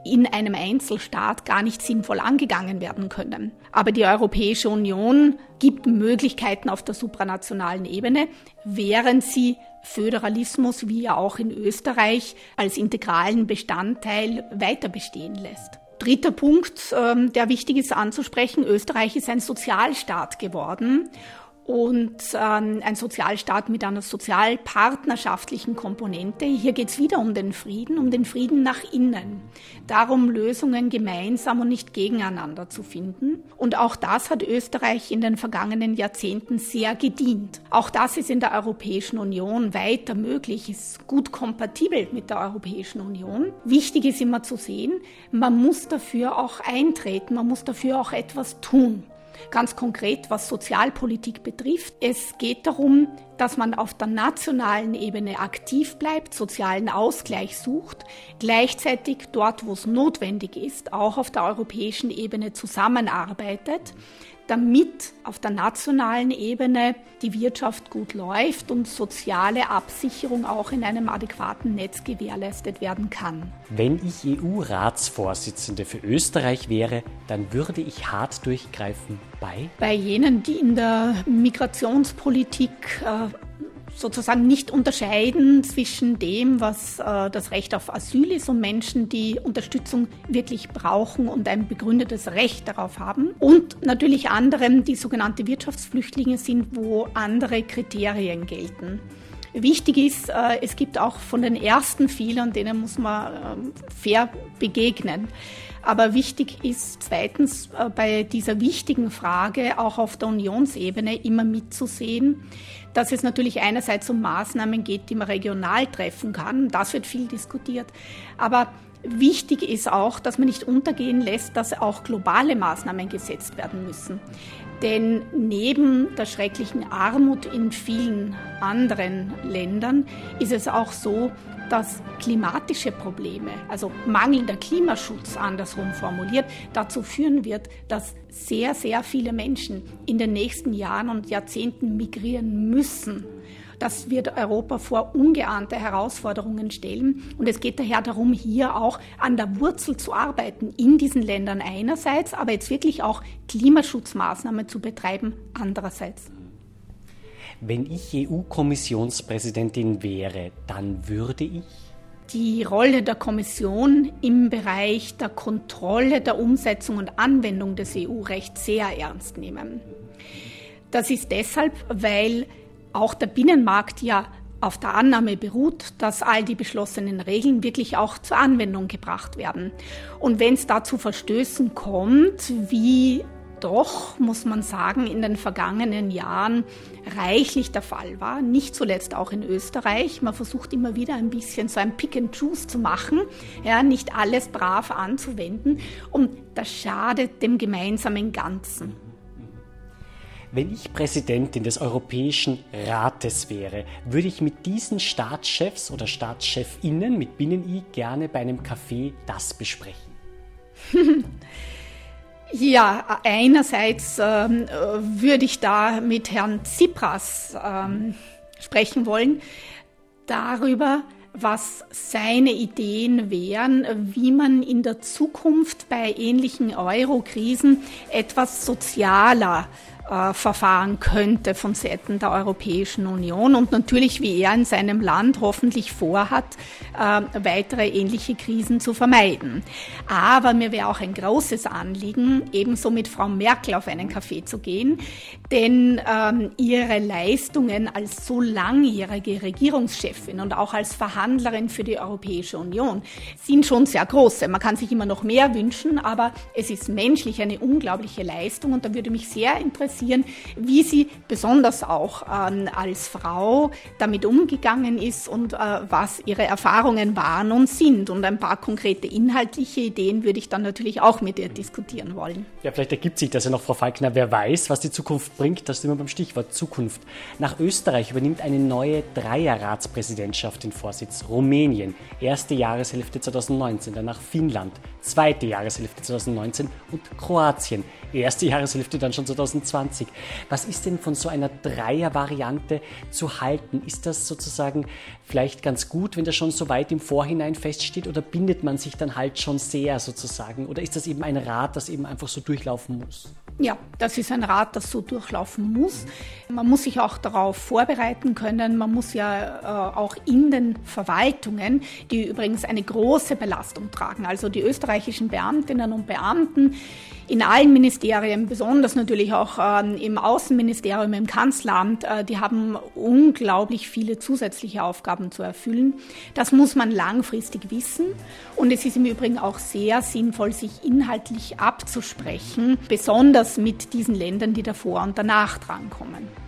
in einem Einzelstaat gar nicht sinnvoll angegangen werden können. Aber die Europäische Union gibt Möglichkeiten auf der supranationalen Ebene, während sie Föderalismus, wie ja auch in Österreich, als integralen Bestandteil weiter bestehen lässt. Dritter Punkt, ähm, der wichtig ist anzusprechen, Österreich ist ein Sozialstaat geworden und ähm, ein Sozialstaat mit einer sozialpartnerschaftlichen Komponente. Hier geht es wieder um den Frieden, um den Frieden nach innen. Darum, Lösungen gemeinsam und nicht gegeneinander zu finden. Und auch das hat Österreich in den vergangenen Jahrzehnten sehr gedient. Auch das ist in der Europäischen Union weiter möglich, ist gut kompatibel mit der Europäischen Union. Wichtig ist immer zu sehen, man muss dafür auch eintreten, man muss dafür auch etwas tun. Ganz konkret, was Sozialpolitik betrifft. Es geht darum, dass man auf der nationalen Ebene aktiv bleibt, sozialen Ausgleich sucht, gleichzeitig dort, wo es notwendig ist, auch auf der europäischen Ebene zusammenarbeitet damit auf der nationalen Ebene die Wirtschaft gut läuft und soziale Absicherung auch in einem adäquaten Netz gewährleistet werden kann. Wenn ich EU-Ratsvorsitzende für Österreich wäre, dann würde ich hart durchgreifen bei? Bei jenen, die in der Migrationspolitik äh, sozusagen nicht unterscheiden zwischen dem, was äh, das Recht auf Asyl ist und Menschen, die Unterstützung wirklich brauchen und ein begründetes Recht darauf haben. Und natürlich anderen, die sogenannte Wirtschaftsflüchtlinge sind, wo andere Kriterien gelten. Wichtig ist, äh, es gibt auch von den ersten Fehlern, denen muss man äh, fair begegnen. Aber wichtig ist zweitens äh, bei dieser wichtigen Frage auch auf der Unionsebene immer mitzusehen, dass es natürlich einerseits um Maßnahmen geht, die man regional treffen kann. Das wird viel diskutiert. Aber Wichtig ist auch, dass man nicht untergehen lässt, dass auch globale Maßnahmen gesetzt werden müssen. Denn neben der schrecklichen Armut in vielen anderen Ländern ist es auch so, dass klimatische Probleme, also mangelnder Klimaschutz andersrum formuliert, dazu führen wird, dass sehr, sehr viele Menschen in den nächsten Jahren und Jahrzehnten migrieren müssen. Das wird Europa vor ungeahnte Herausforderungen stellen. Und es geht daher darum, hier auch an der Wurzel zu arbeiten, in diesen Ländern einerseits, aber jetzt wirklich auch Klimaschutzmaßnahmen zu betreiben andererseits. Wenn ich EU-Kommissionspräsidentin wäre, dann würde ich die Rolle der Kommission im Bereich der Kontrolle der Umsetzung und Anwendung des EU-Rechts sehr ernst nehmen. Das ist deshalb, weil auch der Binnenmarkt ja auf der Annahme beruht, dass all die beschlossenen Regeln wirklich auch zur Anwendung gebracht werden. Und wenn es da zu Verstößen kommt, wie doch, muss man sagen, in den vergangenen Jahren reichlich der Fall war. Nicht zuletzt auch in Österreich. Man versucht immer wieder ein bisschen so ein Pick and Choose zu machen, ja, nicht alles brav anzuwenden. Und das schadet dem gemeinsamen Ganzen. Wenn ich Präsidentin des Europäischen Rates wäre, würde ich mit diesen Staatschefs oder Staatschefinnen mit Binnen-I gerne bei einem Café das besprechen. Ja, einerseits ähm, würde ich da mit Herrn Tsipras ähm, sprechen wollen darüber, was seine Ideen wären, wie man in der Zukunft bei ähnlichen Euro-Krisen etwas sozialer äh, verfahren könnte von Seiten der Europäischen Union und natürlich, wie er in seinem Land hoffentlich vorhat, äh, weitere ähnliche Krisen zu vermeiden. Aber mir wäre auch ein großes Anliegen, ebenso mit Frau Merkel auf einen Kaffee zu gehen, denn ähm, ihre Leistungen als so langjährige Regierungschefin und auch als Verhandlerin für die Europäische Union sind schon sehr große. Man kann sich immer noch mehr wünschen, aber es ist menschlich eine unglaubliche Leistung und da würde mich sehr interessieren, interessieren, wie sie besonders auch ähm, als Frau damit umgegangen ist und äh, was ihre Erfahrungen waren und sind. Und ein paar konkrete inhaltliche Ideen würde ich dann natürlich auch mit ihr diskutieren wollen. Ja, vielleicht ergibt sich das ja noch, Frau Falkner. Wer weiß, was die Zukunft bringt, das sind wir beim Stichwort Zukunft. Nach Österreich übernimmt eine neue Dreierratspräsidentschaft den Vorsitz. Rumänien, erste Jahreshälfte 2019, danach Finnland, zweite Jahreshälfte 2019 und Kroatien, erste Jahreshälfte dann schon 2020. Was ist denn von so einer Dreier-Variante zu halten? Ist das sozusagen vielleicht ganz gut, wenn das schon so weit im Vorhinein feststeht oder bindet man sich dann halt schon sehr sozusagen? Oder ist das eben ein Rad, das eben einfach so durchlaufen muss? Ja, das ist ein Rad, das so durchlaufen muss. Man muss sich auch darauf vorbereiten können. Man muss ja äh, auch in den Verwaltungen, die übrigens eine große Belastung tragen, also die österreichischen Beamtinnen und Beamten, in allen Ministerien, besonders natürlich auch ähm, im Außenministerium, im Kanzleramt, äh, die haben unglaublich viele zusätzliche Aufgaben zu erfüllen. Das muss man langfristig wissen. Und es ist im Übrigen auch sehr sinnvoll, sich inhaltlich abzusprechen, besonders mit diesen Ländern, die davor und danach drankommen.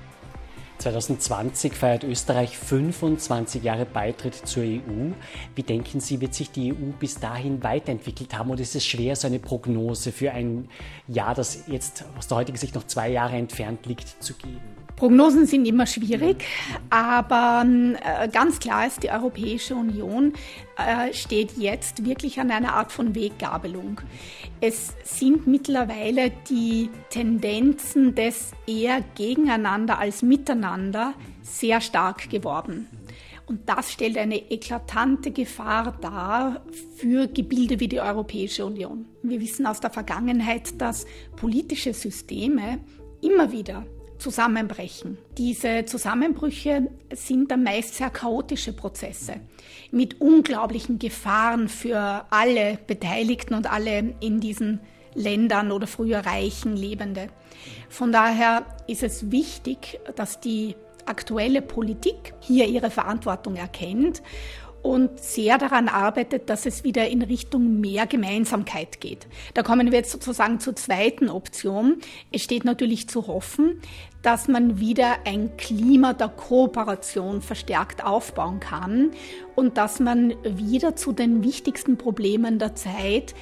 2020 feiert Österreich 25 Jahre Beitritt zur EU. Wie denken Sie, wird sich die EU bis dahin weiterentwickelt haben? Oder ist es schwer, so eine Prognose für ein Jahr, das jetzt aus der heutigen Sicht noch zwei Jahre entfernt liegt, zu geben? Prognosen sind immer schwierig, aber äh, ganz klar ist, die Europäische Union äh, steht jetzt wirklich an einer Art von Weggabelung. Es sind mittlerweile die Tendenzen des eher gegeneinander als miteinander sehr stark geworden. Und das stellt eine eklatante Gefahr dar für Gebilde wie die Europäische Union. Wir wissen aus der Vergangenheit, dass politische Systeme immer wieder zusammenbrechen. Diese Zusammenbrüche sind dann meist sehr chaotische Prozesse mit unglaublichen Gefahren für alle Beteiligten und alle in diesen Ländern oder früher Reichen Lebende. Von daher ist es wichtig, dass die aktuelle Politik hier ihre Verantwortung erkennt und sehr daran arbeitet, dass es wieder in Richtung mehr Gemeinsamkeit geht. Da kommen wir jetzt sozusagen zur zweiten Option. Es steht natürlich zu hoffen, dass man wieder ein Klima der Kooperation verstärkt aufbauen kann und dass man wieder zu den wichtigsten Problemen der Zeit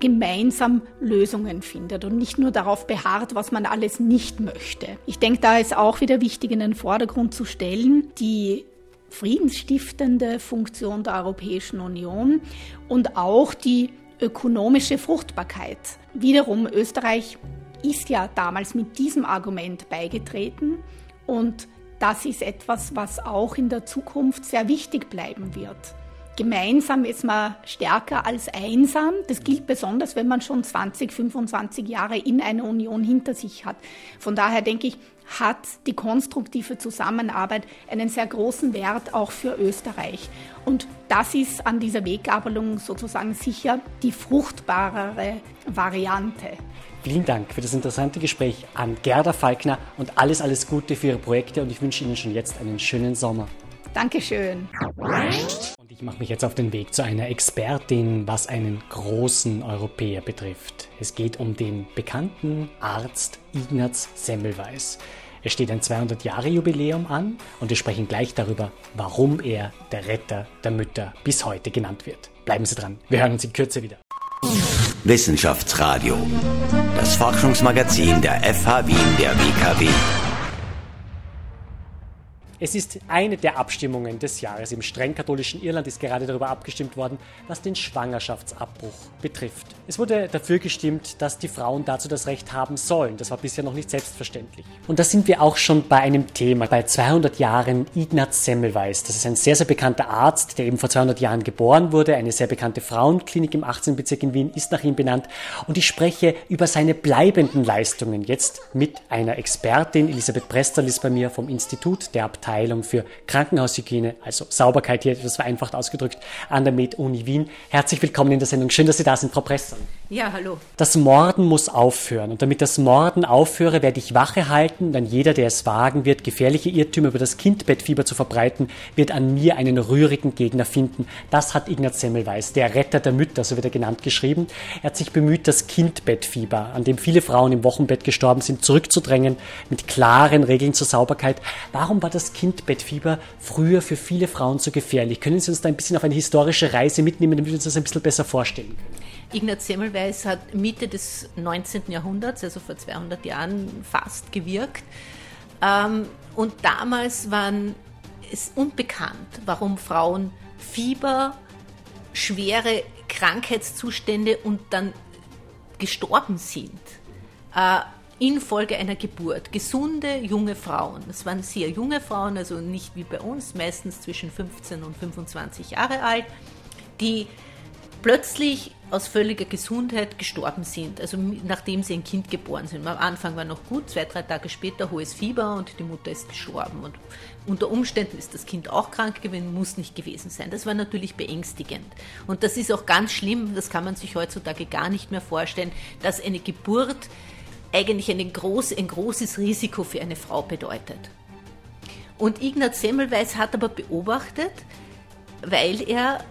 gemeinsam Lösungen findet und nicht nur darauf beharrt, was man alles nicht möchte. Ich denke, da ist auch wieder wichtig in den Vordergrund zu stellen, die friedensstiftende Funktion der Europäischen Union und auch die ökonomische Fruchtbarkeit. Wiederum Österreich ist ja damals mit diesem Argument beigetreten und das ist etwas, was auch in der Zukunft sehr wichtig bleiben wird. Gemeinsam ist man stärker als einsam. Das gilt besonders, wenn man schon 20, 25 Jahre in einer Union hinter sich hat. Von daher denke ich, hat die konstruktive Zusammenarbeit einen sehr großen Wert auch für Österreich. Und das ist an dieser Weggabelung sozusagen sicher die fruchtbarere Variante. Vielen Dank für das interessante Gespräch an Gerda Falkner und alles, alles Gute für Ihre Projekte und ich wünsche Ihnen schon jetzt einen schönen Sommer. Dankeschön. Und ich mache mich jetzt auf den Weg zu einer Expertin, was einen großen Europäer betrifft. Es geht um den bekannten Arzt Ignaz Semmelweis. Es steht ein 200-Jahre-Jubiläum an und wir sprechen gleich darüber, warum er der Retter der Mütter bis heute genannt wird. Bleiben Sie dran, wir hören uns in Kürze wieder. Wissenschaftsradio, das Forschungsmagazin der FH Wien der WKW. Es ist eine der Abstimmungen des Jahres. Im streng katholischen Irland ist gerade darüber abgestimmt worden, was den Schwangerschaftsabbruch betrifft. Es wurde dafür gestimmt, dass die Frauen dazu das Recht haben sollen. Das war bisher noch nicht selbstverständlich. Und da sind wir auch schon bei einem Thema. Bei 200 Jahren Ignaz Semmelweis. Das ist ein sehr, sehr bekannter Arzt, der eben vor 200 Jahren geboren wurde. Eine sehr bekannte Frauenklinik im 18. Bezirk in Wien ist nach ihm benannt. Und ich spreche über seine bleibenden Leistungen jetzt mit einer Expertin. Elisabeth Presterl ist bei mir vom Institut der Abteilung für Krankenhaushygiene, also Sauberkeit hier etwas vereinfacht ausgedrückt, an der Med-Uni Wien. Herzlich willkommen in der Sendung. Schön, dass Sie da sind, Frau Presser. Ja, hallo. Das Morden muss aufhören. Und damit das Morden aufhöre, werde ich Wache halten. Denn jeder, der es wagen wird, gefährliche Irrtümer über das Kindbettfieber zu verbreiten, wird an mir einen rührigen Gegner finden. Das hat Ignaz Semmelweis, der Retter der Mütter, so wird er genannt, geschrieben. Er hat sich bemüht, das Kindbettfieber, an dem viele Frauen im Wochenbett gestorben sind, zurückzudrängen, mit klaren Regeln zur Sauberkeit. Warum war das Kindbettfieber früher für viele Frauen so gefährlich? Können Sie uns da ein bisschen auf eine historische Reise mitnehmen, damit wir uns das ein bisschen besser vorstellen können? Ignaz Semmelweis hat Mitte des 19. Jahrhunderts, also vor 200 Jahren fast gewirkt. Ähm, und damals waren es unbekannt, warum Frauen Fieber, schwere Krankheitszustände und dann gestorben sind. Äh, infolge einer Geburt. Gesunde junge Frauen. Das waren sehr junge Frauen, also nicht wie bei uns, meistens zwischen 15 und 25 Jahre alt, die plötzlich aus völliger Gesundheit gestorben sind, also nachdem sie ein Kind geboren sind. Am Anfang war noch gut, zwei, drei Tage später hohes Fieber und die Mutter ist gestorben. Und unter Umständen ist das Kind auch krank gewesen, muss nicht gewesen sein. Das war natürlich beängstigend. Und das ist auch ganz schlimm, das kann man sich heutzutage gar nicht mehr vorstellen, dass eine Geburt eigentlich eine groß, ein großes Risiko für eine Frau bedeutet. Und Ignaz Semmelweis hat aber beobachtet, weil er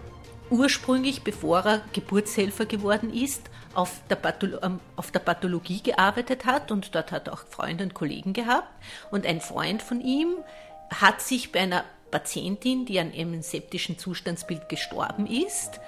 ursprünglich, bevor er Geburtshelfer geworden ist, auf der, ähm, auf der Pathologie gearbeitet hat und dort hat er auch Freunde und Kollegen gehabt. Und ein Freund von ihm hat sich bei einer Patientin, die an einem septischen Zustandsbild gestorben ist,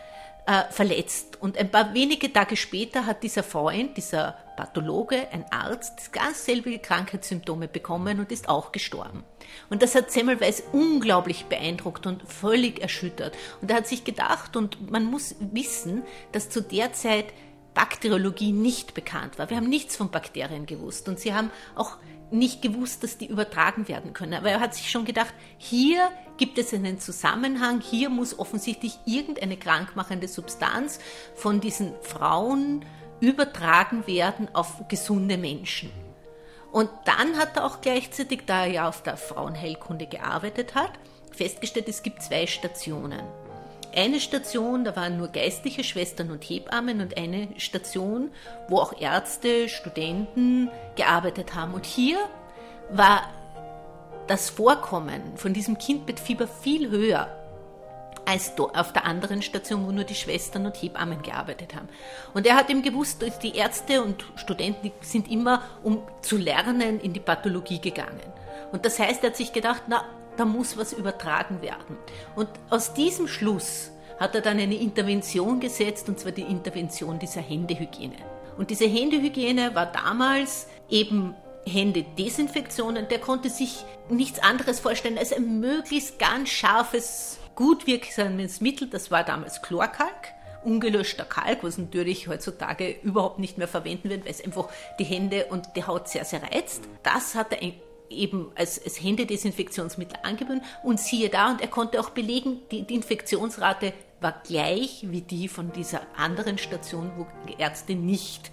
äh, verletzt. Und ein paar wenige Tage später hat dieser Freund, dieser Pathologe, ein Arzt, ganz selbe Krankheitssymptome bekommen und ist auch gestorben. Und das hat Semmelweis unglaublich beeindruckt und völlig erschüttert. Und er hat sich gedacht, und man muss wissen, dass zu der Zeit Bakteriologie nicht bekannt war. Wir haben nichts von Bakterien gewusst und sie haben auch nicht gewusst, dass die übertragen werden können. Aber er hat sich schon gedacht, hier gibt es einen Zusammenhang, hier muss offensichtlich irgendeine krankmachende Substanz von diesen Frauen übertragen werden auf gesunde Menschen. Und dann hat er auch gleichzeitig, da er ja auf der Frauenheilkunde gearbeitet hat, festgestellt, es gibt zwei Stationen. Eine Station, da waren nur geistliche Schwestern und Hebammen und eine Station, wo auch Ärzte, Studenten gearbeitet haben. Und hier war das Vorkommen von diesem Kindbettfieber viel höher als auf der anderen Station, wo nur die Schwestern und Hebammen gearbeitet haben. Und er hat eben gewusst, die Ärzte und Studenten sind immer, um zu lernen, in die Pathologie gegangen. Und das heißt, er hat sich gedacht, na, da muss was übertragen werden. Und aus diesem Schluss hat er dann eine Intervention gesetzt, und zwar die Intervention dieser Händehygiene. Und diese Händehygiene war damals eben Händedesinfektionen. Der konnte sich nichts anderes vorstellen als ein möglichst ganz scharfes, gut wirksames Mittel. Das war damals Chlorkalk ungelöschter Kalk, was natürlich heutzutage überhaupt nicht mehr verwenden wird, weil es einfach die Hände und die Haut sehr, sehr reizt. Das hat er eben als, als Händedesinfektionsmittel angeboten und siehe da, und er konnte auch belegen, die, die Infektionsrate war gleich wie die von dieser anderen Station, wo Ärzte nicht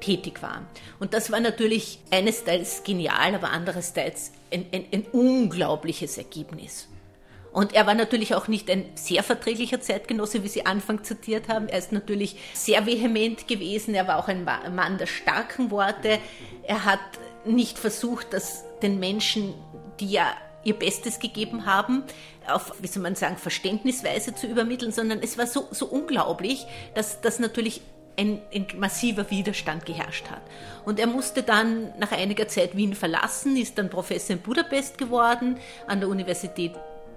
tätig waren. Und das war natürlich einerseits genial, aber andererseits ein, ein, ein unglaubliches Ergebnis. Und er war natürlich auch nicht ein sehr verträglicher Zeitgenosse, wie Sie Anfang zitiert haben. Er ist natürlich sehr vehement gewesen. Er war auch ein Mann der starken Worte. Er hat nicht versucht, das den Menschen, die ja ihr Bestes gegeben haben, auf, wie soll man sagen, Verständnisweise zu übermitteln, sondern es war so, so unglaublich, dass das natürlich ein, ein, massiver Widerstand geherrscht hat. Und er musste dann nach einiger Zeit Wien verlassen, ist dann Professor in Budapest geworden, an der Universität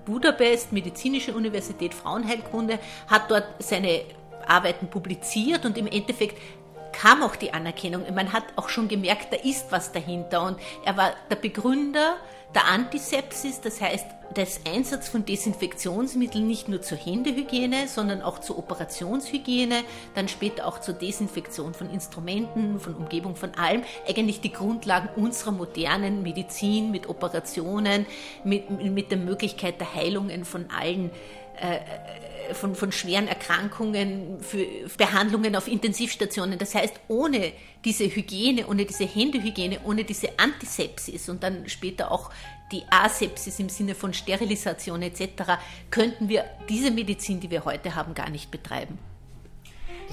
Budapest, Medizinische Universität Frauenheilkunde, hat dort seine Arbeiten publiziert und im Endeffekt kam auch die Anerkennung. Man hat auch schon gemerkt, da ist was dahinter. Und er war der Begründer der Antisepsis, das heißt des Einsatz von Desinfektionsmitteln nicht nur zur Händehygiene, sondern auch zur Operationshygiene, dann später auch zur Desinfektion von Instrumenten, von Umgebung, von allem. Eigentlich die Grundlagen unserer modernen Medizin mit Operationen, mit, mit der Möglichkeit der Heilungen von allen äh, von, von schweren Erkrankungen, für Behandlungen auf Intensivstationen. Das heißt, ohne diese Hygiene, ohne diese Händehygiene, ohne diese Antisepsis und dann später auch die Asepsis im Sinne von Sterilisation etc., könnten wir diese Medizin, die wir heute haben, gar nicht betreiben.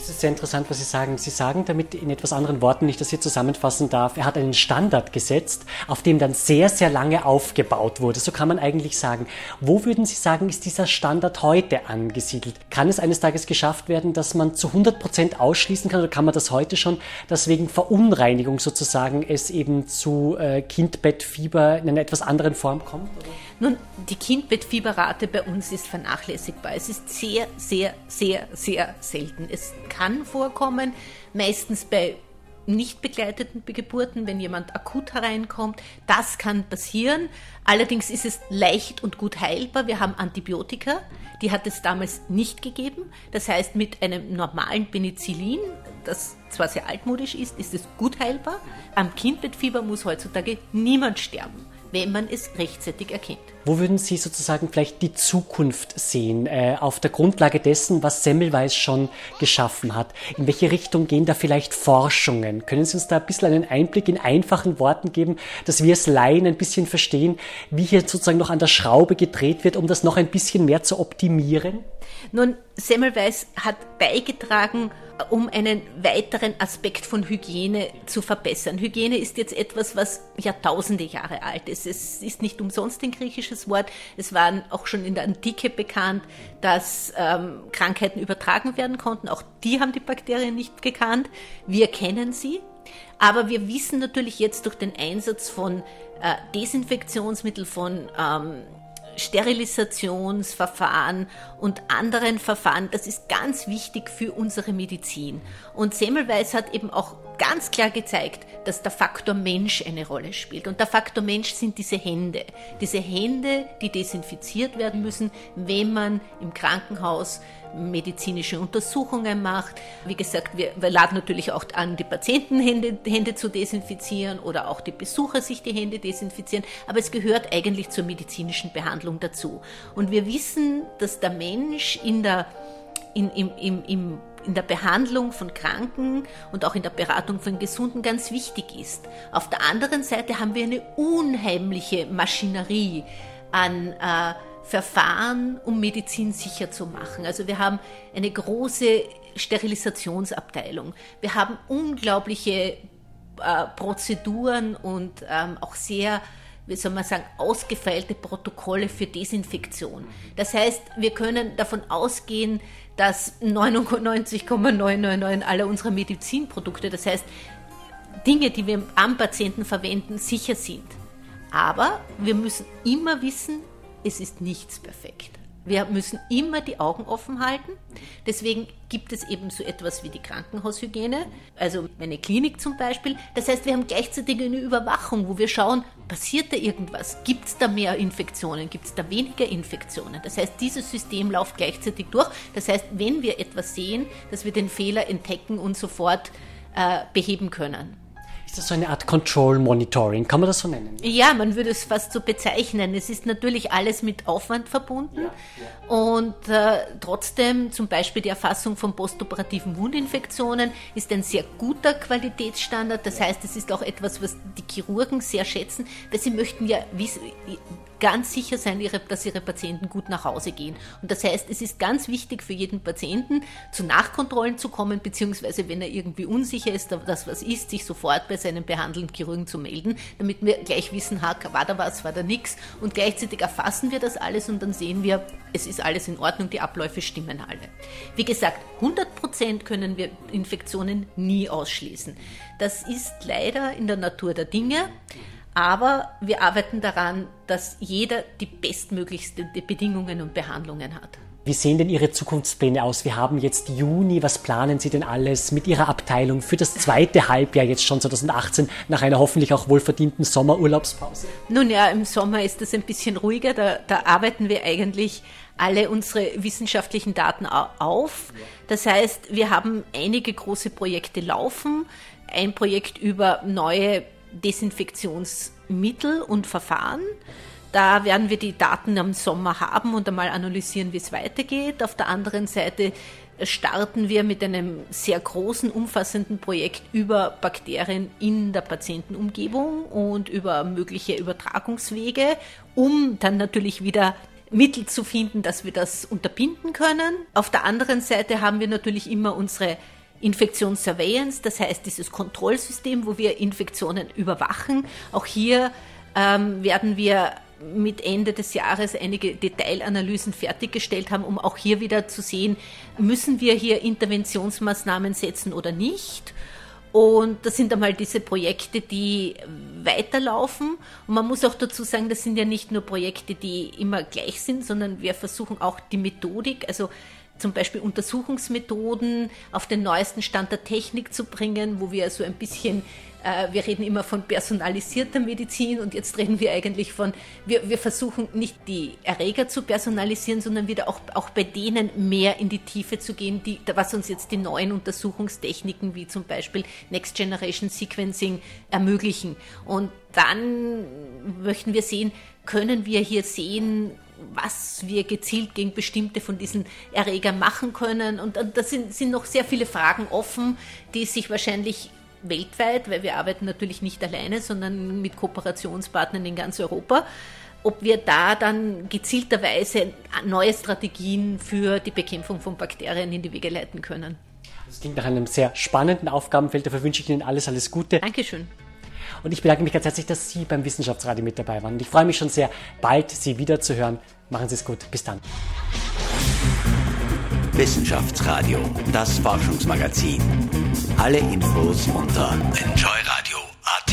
Das ist sehr interessant, was Sie sagen. Sie sagen damit in etwas anderen Worten, wenn ich das hier zusammenfassen darf, er hat einen Standard gesetzt, auf dem dann sehr, sehr lange aufgebaut wurde. So kann man eigentlich sagen. Wo würden Sie sagen, ist dieser Standard heute angesiedelt? Kann es eines Tages geschafft werden, dass man zu 100 Prozent ausschließen kann, oder kann man das heute schon, dass wegen Verunreinigung sozusagen es eben zu äh, Kindbettfieber in einer etwas anderen Form kommt? Oder? Nun, die Kindbettfieberrate bei uns ist vernachlässigbar. Es ist sehr, sehr, sehr, sehr selten. Es kann vorkommen, meistens bei nicht begleiteten Geburten, wenn jemand akut hereinkommt. Das kann passieren. Allerdings ist es leicht und gut heilbar. Wir haben Antibiotika, die hat es damals nicht gegeben. Das heißt, mit einem normalen Penicillin, das zwar sehr altmodisch ist, ist es gut heilbar. Am Kindbettfieber muss heutzutage niemand sterben wenn man es rechtzeitig erkennt. Wo würden Sie sozusagen vielleicht die Zukunft sehen, äh, auf der Grundlage dessen, was Semmelweis schon geschaffen hat? In welche Richtung gehen da vielleicht Forschungen? Können Sie uns da ein bisschen einen Einblick in einfachen Worten geben, dass wir es Laien ein bisschen verstehen, wie hier sozusagen noch an der Schraube gedreht wird, um das noch ein bisschen mehr zu optimieren? Nun, Semmelweis hat beigetragen, um einen weiteren Aspekt von Hygiene zu verbessern. Hygiene ist jetzt etwas, was Jahrtausende Jahre alt ist. Es ist nicht umsonst ein griechisches Wort. Es war auch schon in der Antike bekannt, dass ähm, Krankheiten übertragen werden konnten. Auch die haben die Bakterien nicht gekannt. Wir kennen sie. Aber wir wissen natürlich jetzt durch den Einsatz von äh, Desinfektionsmitteln, von ähm, Sterilisationsverfahren und anderen Verfahren. Das ist ganz wichtig für unsere Medizin. Und Semmelweis hat eben auch ganz klar gezeigt, dass der Faktor Mensch eine Rolle spielt. Und der Faktor Mensch sind diese Hände. Diese Hände, die desinfiziert werden müssen, wenn man im Krankenhaus medizinische Untersuchungen macht. Wie gesagt, wir, wir laden natürlich auch an, die Patienten Hände, Hände zu desinfizieren oder auch die Besucher sich die Hände desinfizieren. Aber es gehört eigentlich zur medizinischen Behandlung dazu. Und wir wissen, dass der Mensch in der, in, im, im, im in der Behandlung von Kranken und auch in der Beratung von Gesunden ganz wichtig ist. Auf der anderen Seite haben wir eine unheimliche Maschinerie an äh, Verfahren, um Medizin sicher zu machen. Also wir haben eine große Sterilisationsabteilung. Wir haben unglaubliche äh, Prozeduren und ähm, auch sehr wie soll man sagen, ausgefeilte Protokolle für Desinfektion. Das heißt, wir können davon ausgehen, dass 99,999 aller unserer Medizinprodukte, das heißt Dinge, die wir am Patienten verwenden, sicher sind. Aber wir müssen immer wissen, es ist nichts perfekt. Wir müssen immer die Augen offen halten. Deswegen gibt es eben so etwas wie die Krankenhaushygiene, also eine Klinik zum Beispiel. Das heißt, wir haben gleichzeitig eine Überwachung, wo wir schauen, passiert da irgendwas? Gibt es da mehr Infektionen? Gibt es da weniger Infektionen? Das heißt, dieses System läuft gleichzeitig durch. Das heißt, wenn wir etwas sehen, dass wir den Fehler entdecken und sofort äh, beheben können. Ist das so eine Art Control Monitoring? Kann man das so nennen? Ja, man würde es fast so bezeichnen. Es ist natürlich alles mit Aufwand verbunden. Ja, ja. Und äh, trotzdem, zum Beispiel die Erfassung von postoperativen Wundinfektionen ist ein sehr guter Qualitätsstandard. Das heißt, es ist auch etwas, was die Chirurgen sehr schätzen, weil sie möchten ja ganz sicher sein, dass ihre Patienten gut nach Hause gehen. Und das heißt, es ist ganz wichtig für jeden Patienten, zu Nachkontrollen zu kommen, beziehungsweise wenn er irgendwie unsicher ist, dass was ist, sich sofort bei seinem behandelnden Chirurgen zu melden, damit wir gleich wissen, war da was, war da nichts. Und gleichzeitig erfassen wir das alles und dann sehen wir, es ist alles in Ordnung, die Abläufe stimmen alle. Wie gesagt, 100 Prozent können wir Infektionen nie ausschließen. Das ist leider in der Natur der Dinge. Aber wir arbeiten daran, dass jeder die bestmöglichsten Bedingungen und Behandlungen hat. Wie sehen denn Ihre Zukunftspläne aus? Wir haben jetzt Juni. Was planen Sie denn alles mit Ihrer Abteilung für das zweite Halbjahr jetzt schon 2018 nach einer hoffentlich auch wohlverdienten Sommerurlaubspause? Nun ja, im Sommer ist es ein bisschen ruhiger. Da, da arbeiten wir eigentlich alle unsere wissenschaftlichen Daten auf. Das heißt, wir haben einige große Projekte laufen. Ein Projekt über neue Desinfektionsmittel und Verfahren. Da werden wir die Daten am Sommer haben und einmal analysieren, wie es weitergeht. Auf der anderen Seite starten wir mit einem sehr großen, umfassenden Projekt über Bakterien in der Patientenumgebung und über mögliche Übertragungswege, um dann natürlich wieder Mittel zu finden, dass wir das unterbinden können. Auf der anderen Seite haben wir natürlich immer unsere Infektionssurveillance, das heißt dieses Kontrollsystem, wo wir Infektionen überwachen. Auch hier ähm, werden wir mit Ende des Jahres einige Detailanalysen fertiggestellt haben, um auch hier wieder zu sehen, müssen wir hier Interventionsmaßnahmen setzen oder nicht. Und das sind einmal diese Projekte, die weiterlaufen. Und man muss auch dazu sagen, das sind ja nicht nur Projekte, die immer gleich sind, sondern wir versuchen auch die Methodik, also zum Beispiel Untersuchungsmethoden auf den neuesten Stand der Technik zu bringen, wo wir so ein bisschen, äh, wir reden immer von personalisierter Medizin und jetzt reden wir eigentlich von, wir, wir versuchen nicht die Erreger zu personalisieren, sondern wieder auch, auch bei denen mehr in die Tiefe zu gehen, die, was uns jetzt die neuen Untersuchungstechniken wie zum Beispiel Next Generation Sequencing ermöglichen. Und dann möchten wir sehen, können wir hier sehen, was wir gezielt gegen bestimmte von diesen Erregern machen können. Und da sind, sind noch sehr viele Fragen offen, die sich wahrscheinlich weltweit, weil wir arbeiten natürlich nicht alleine, sondern mit Kooperationspartnern in ganz Europa, ob wir da dann gezielterweise neue Strategien für die Bekämpfung von Bakterien in die Wege leiten können. Das klingt nach einem sehr spannenden Aufgabenfeld. Dafür wünsche ich Ihnen alles, alles Gute. Dankeschön. Und ich bedanke mich ganz herzlich, dass Sie beim Wissenschaftsradio mit dabei waren. Und ich freue mich schon sehr, bald Sie wiederzuhören. Machen Sie es gut. Bis dann. Wissenschaftsradio, das Forschungsmagazin. Alle Infos unter enjoyradio.at.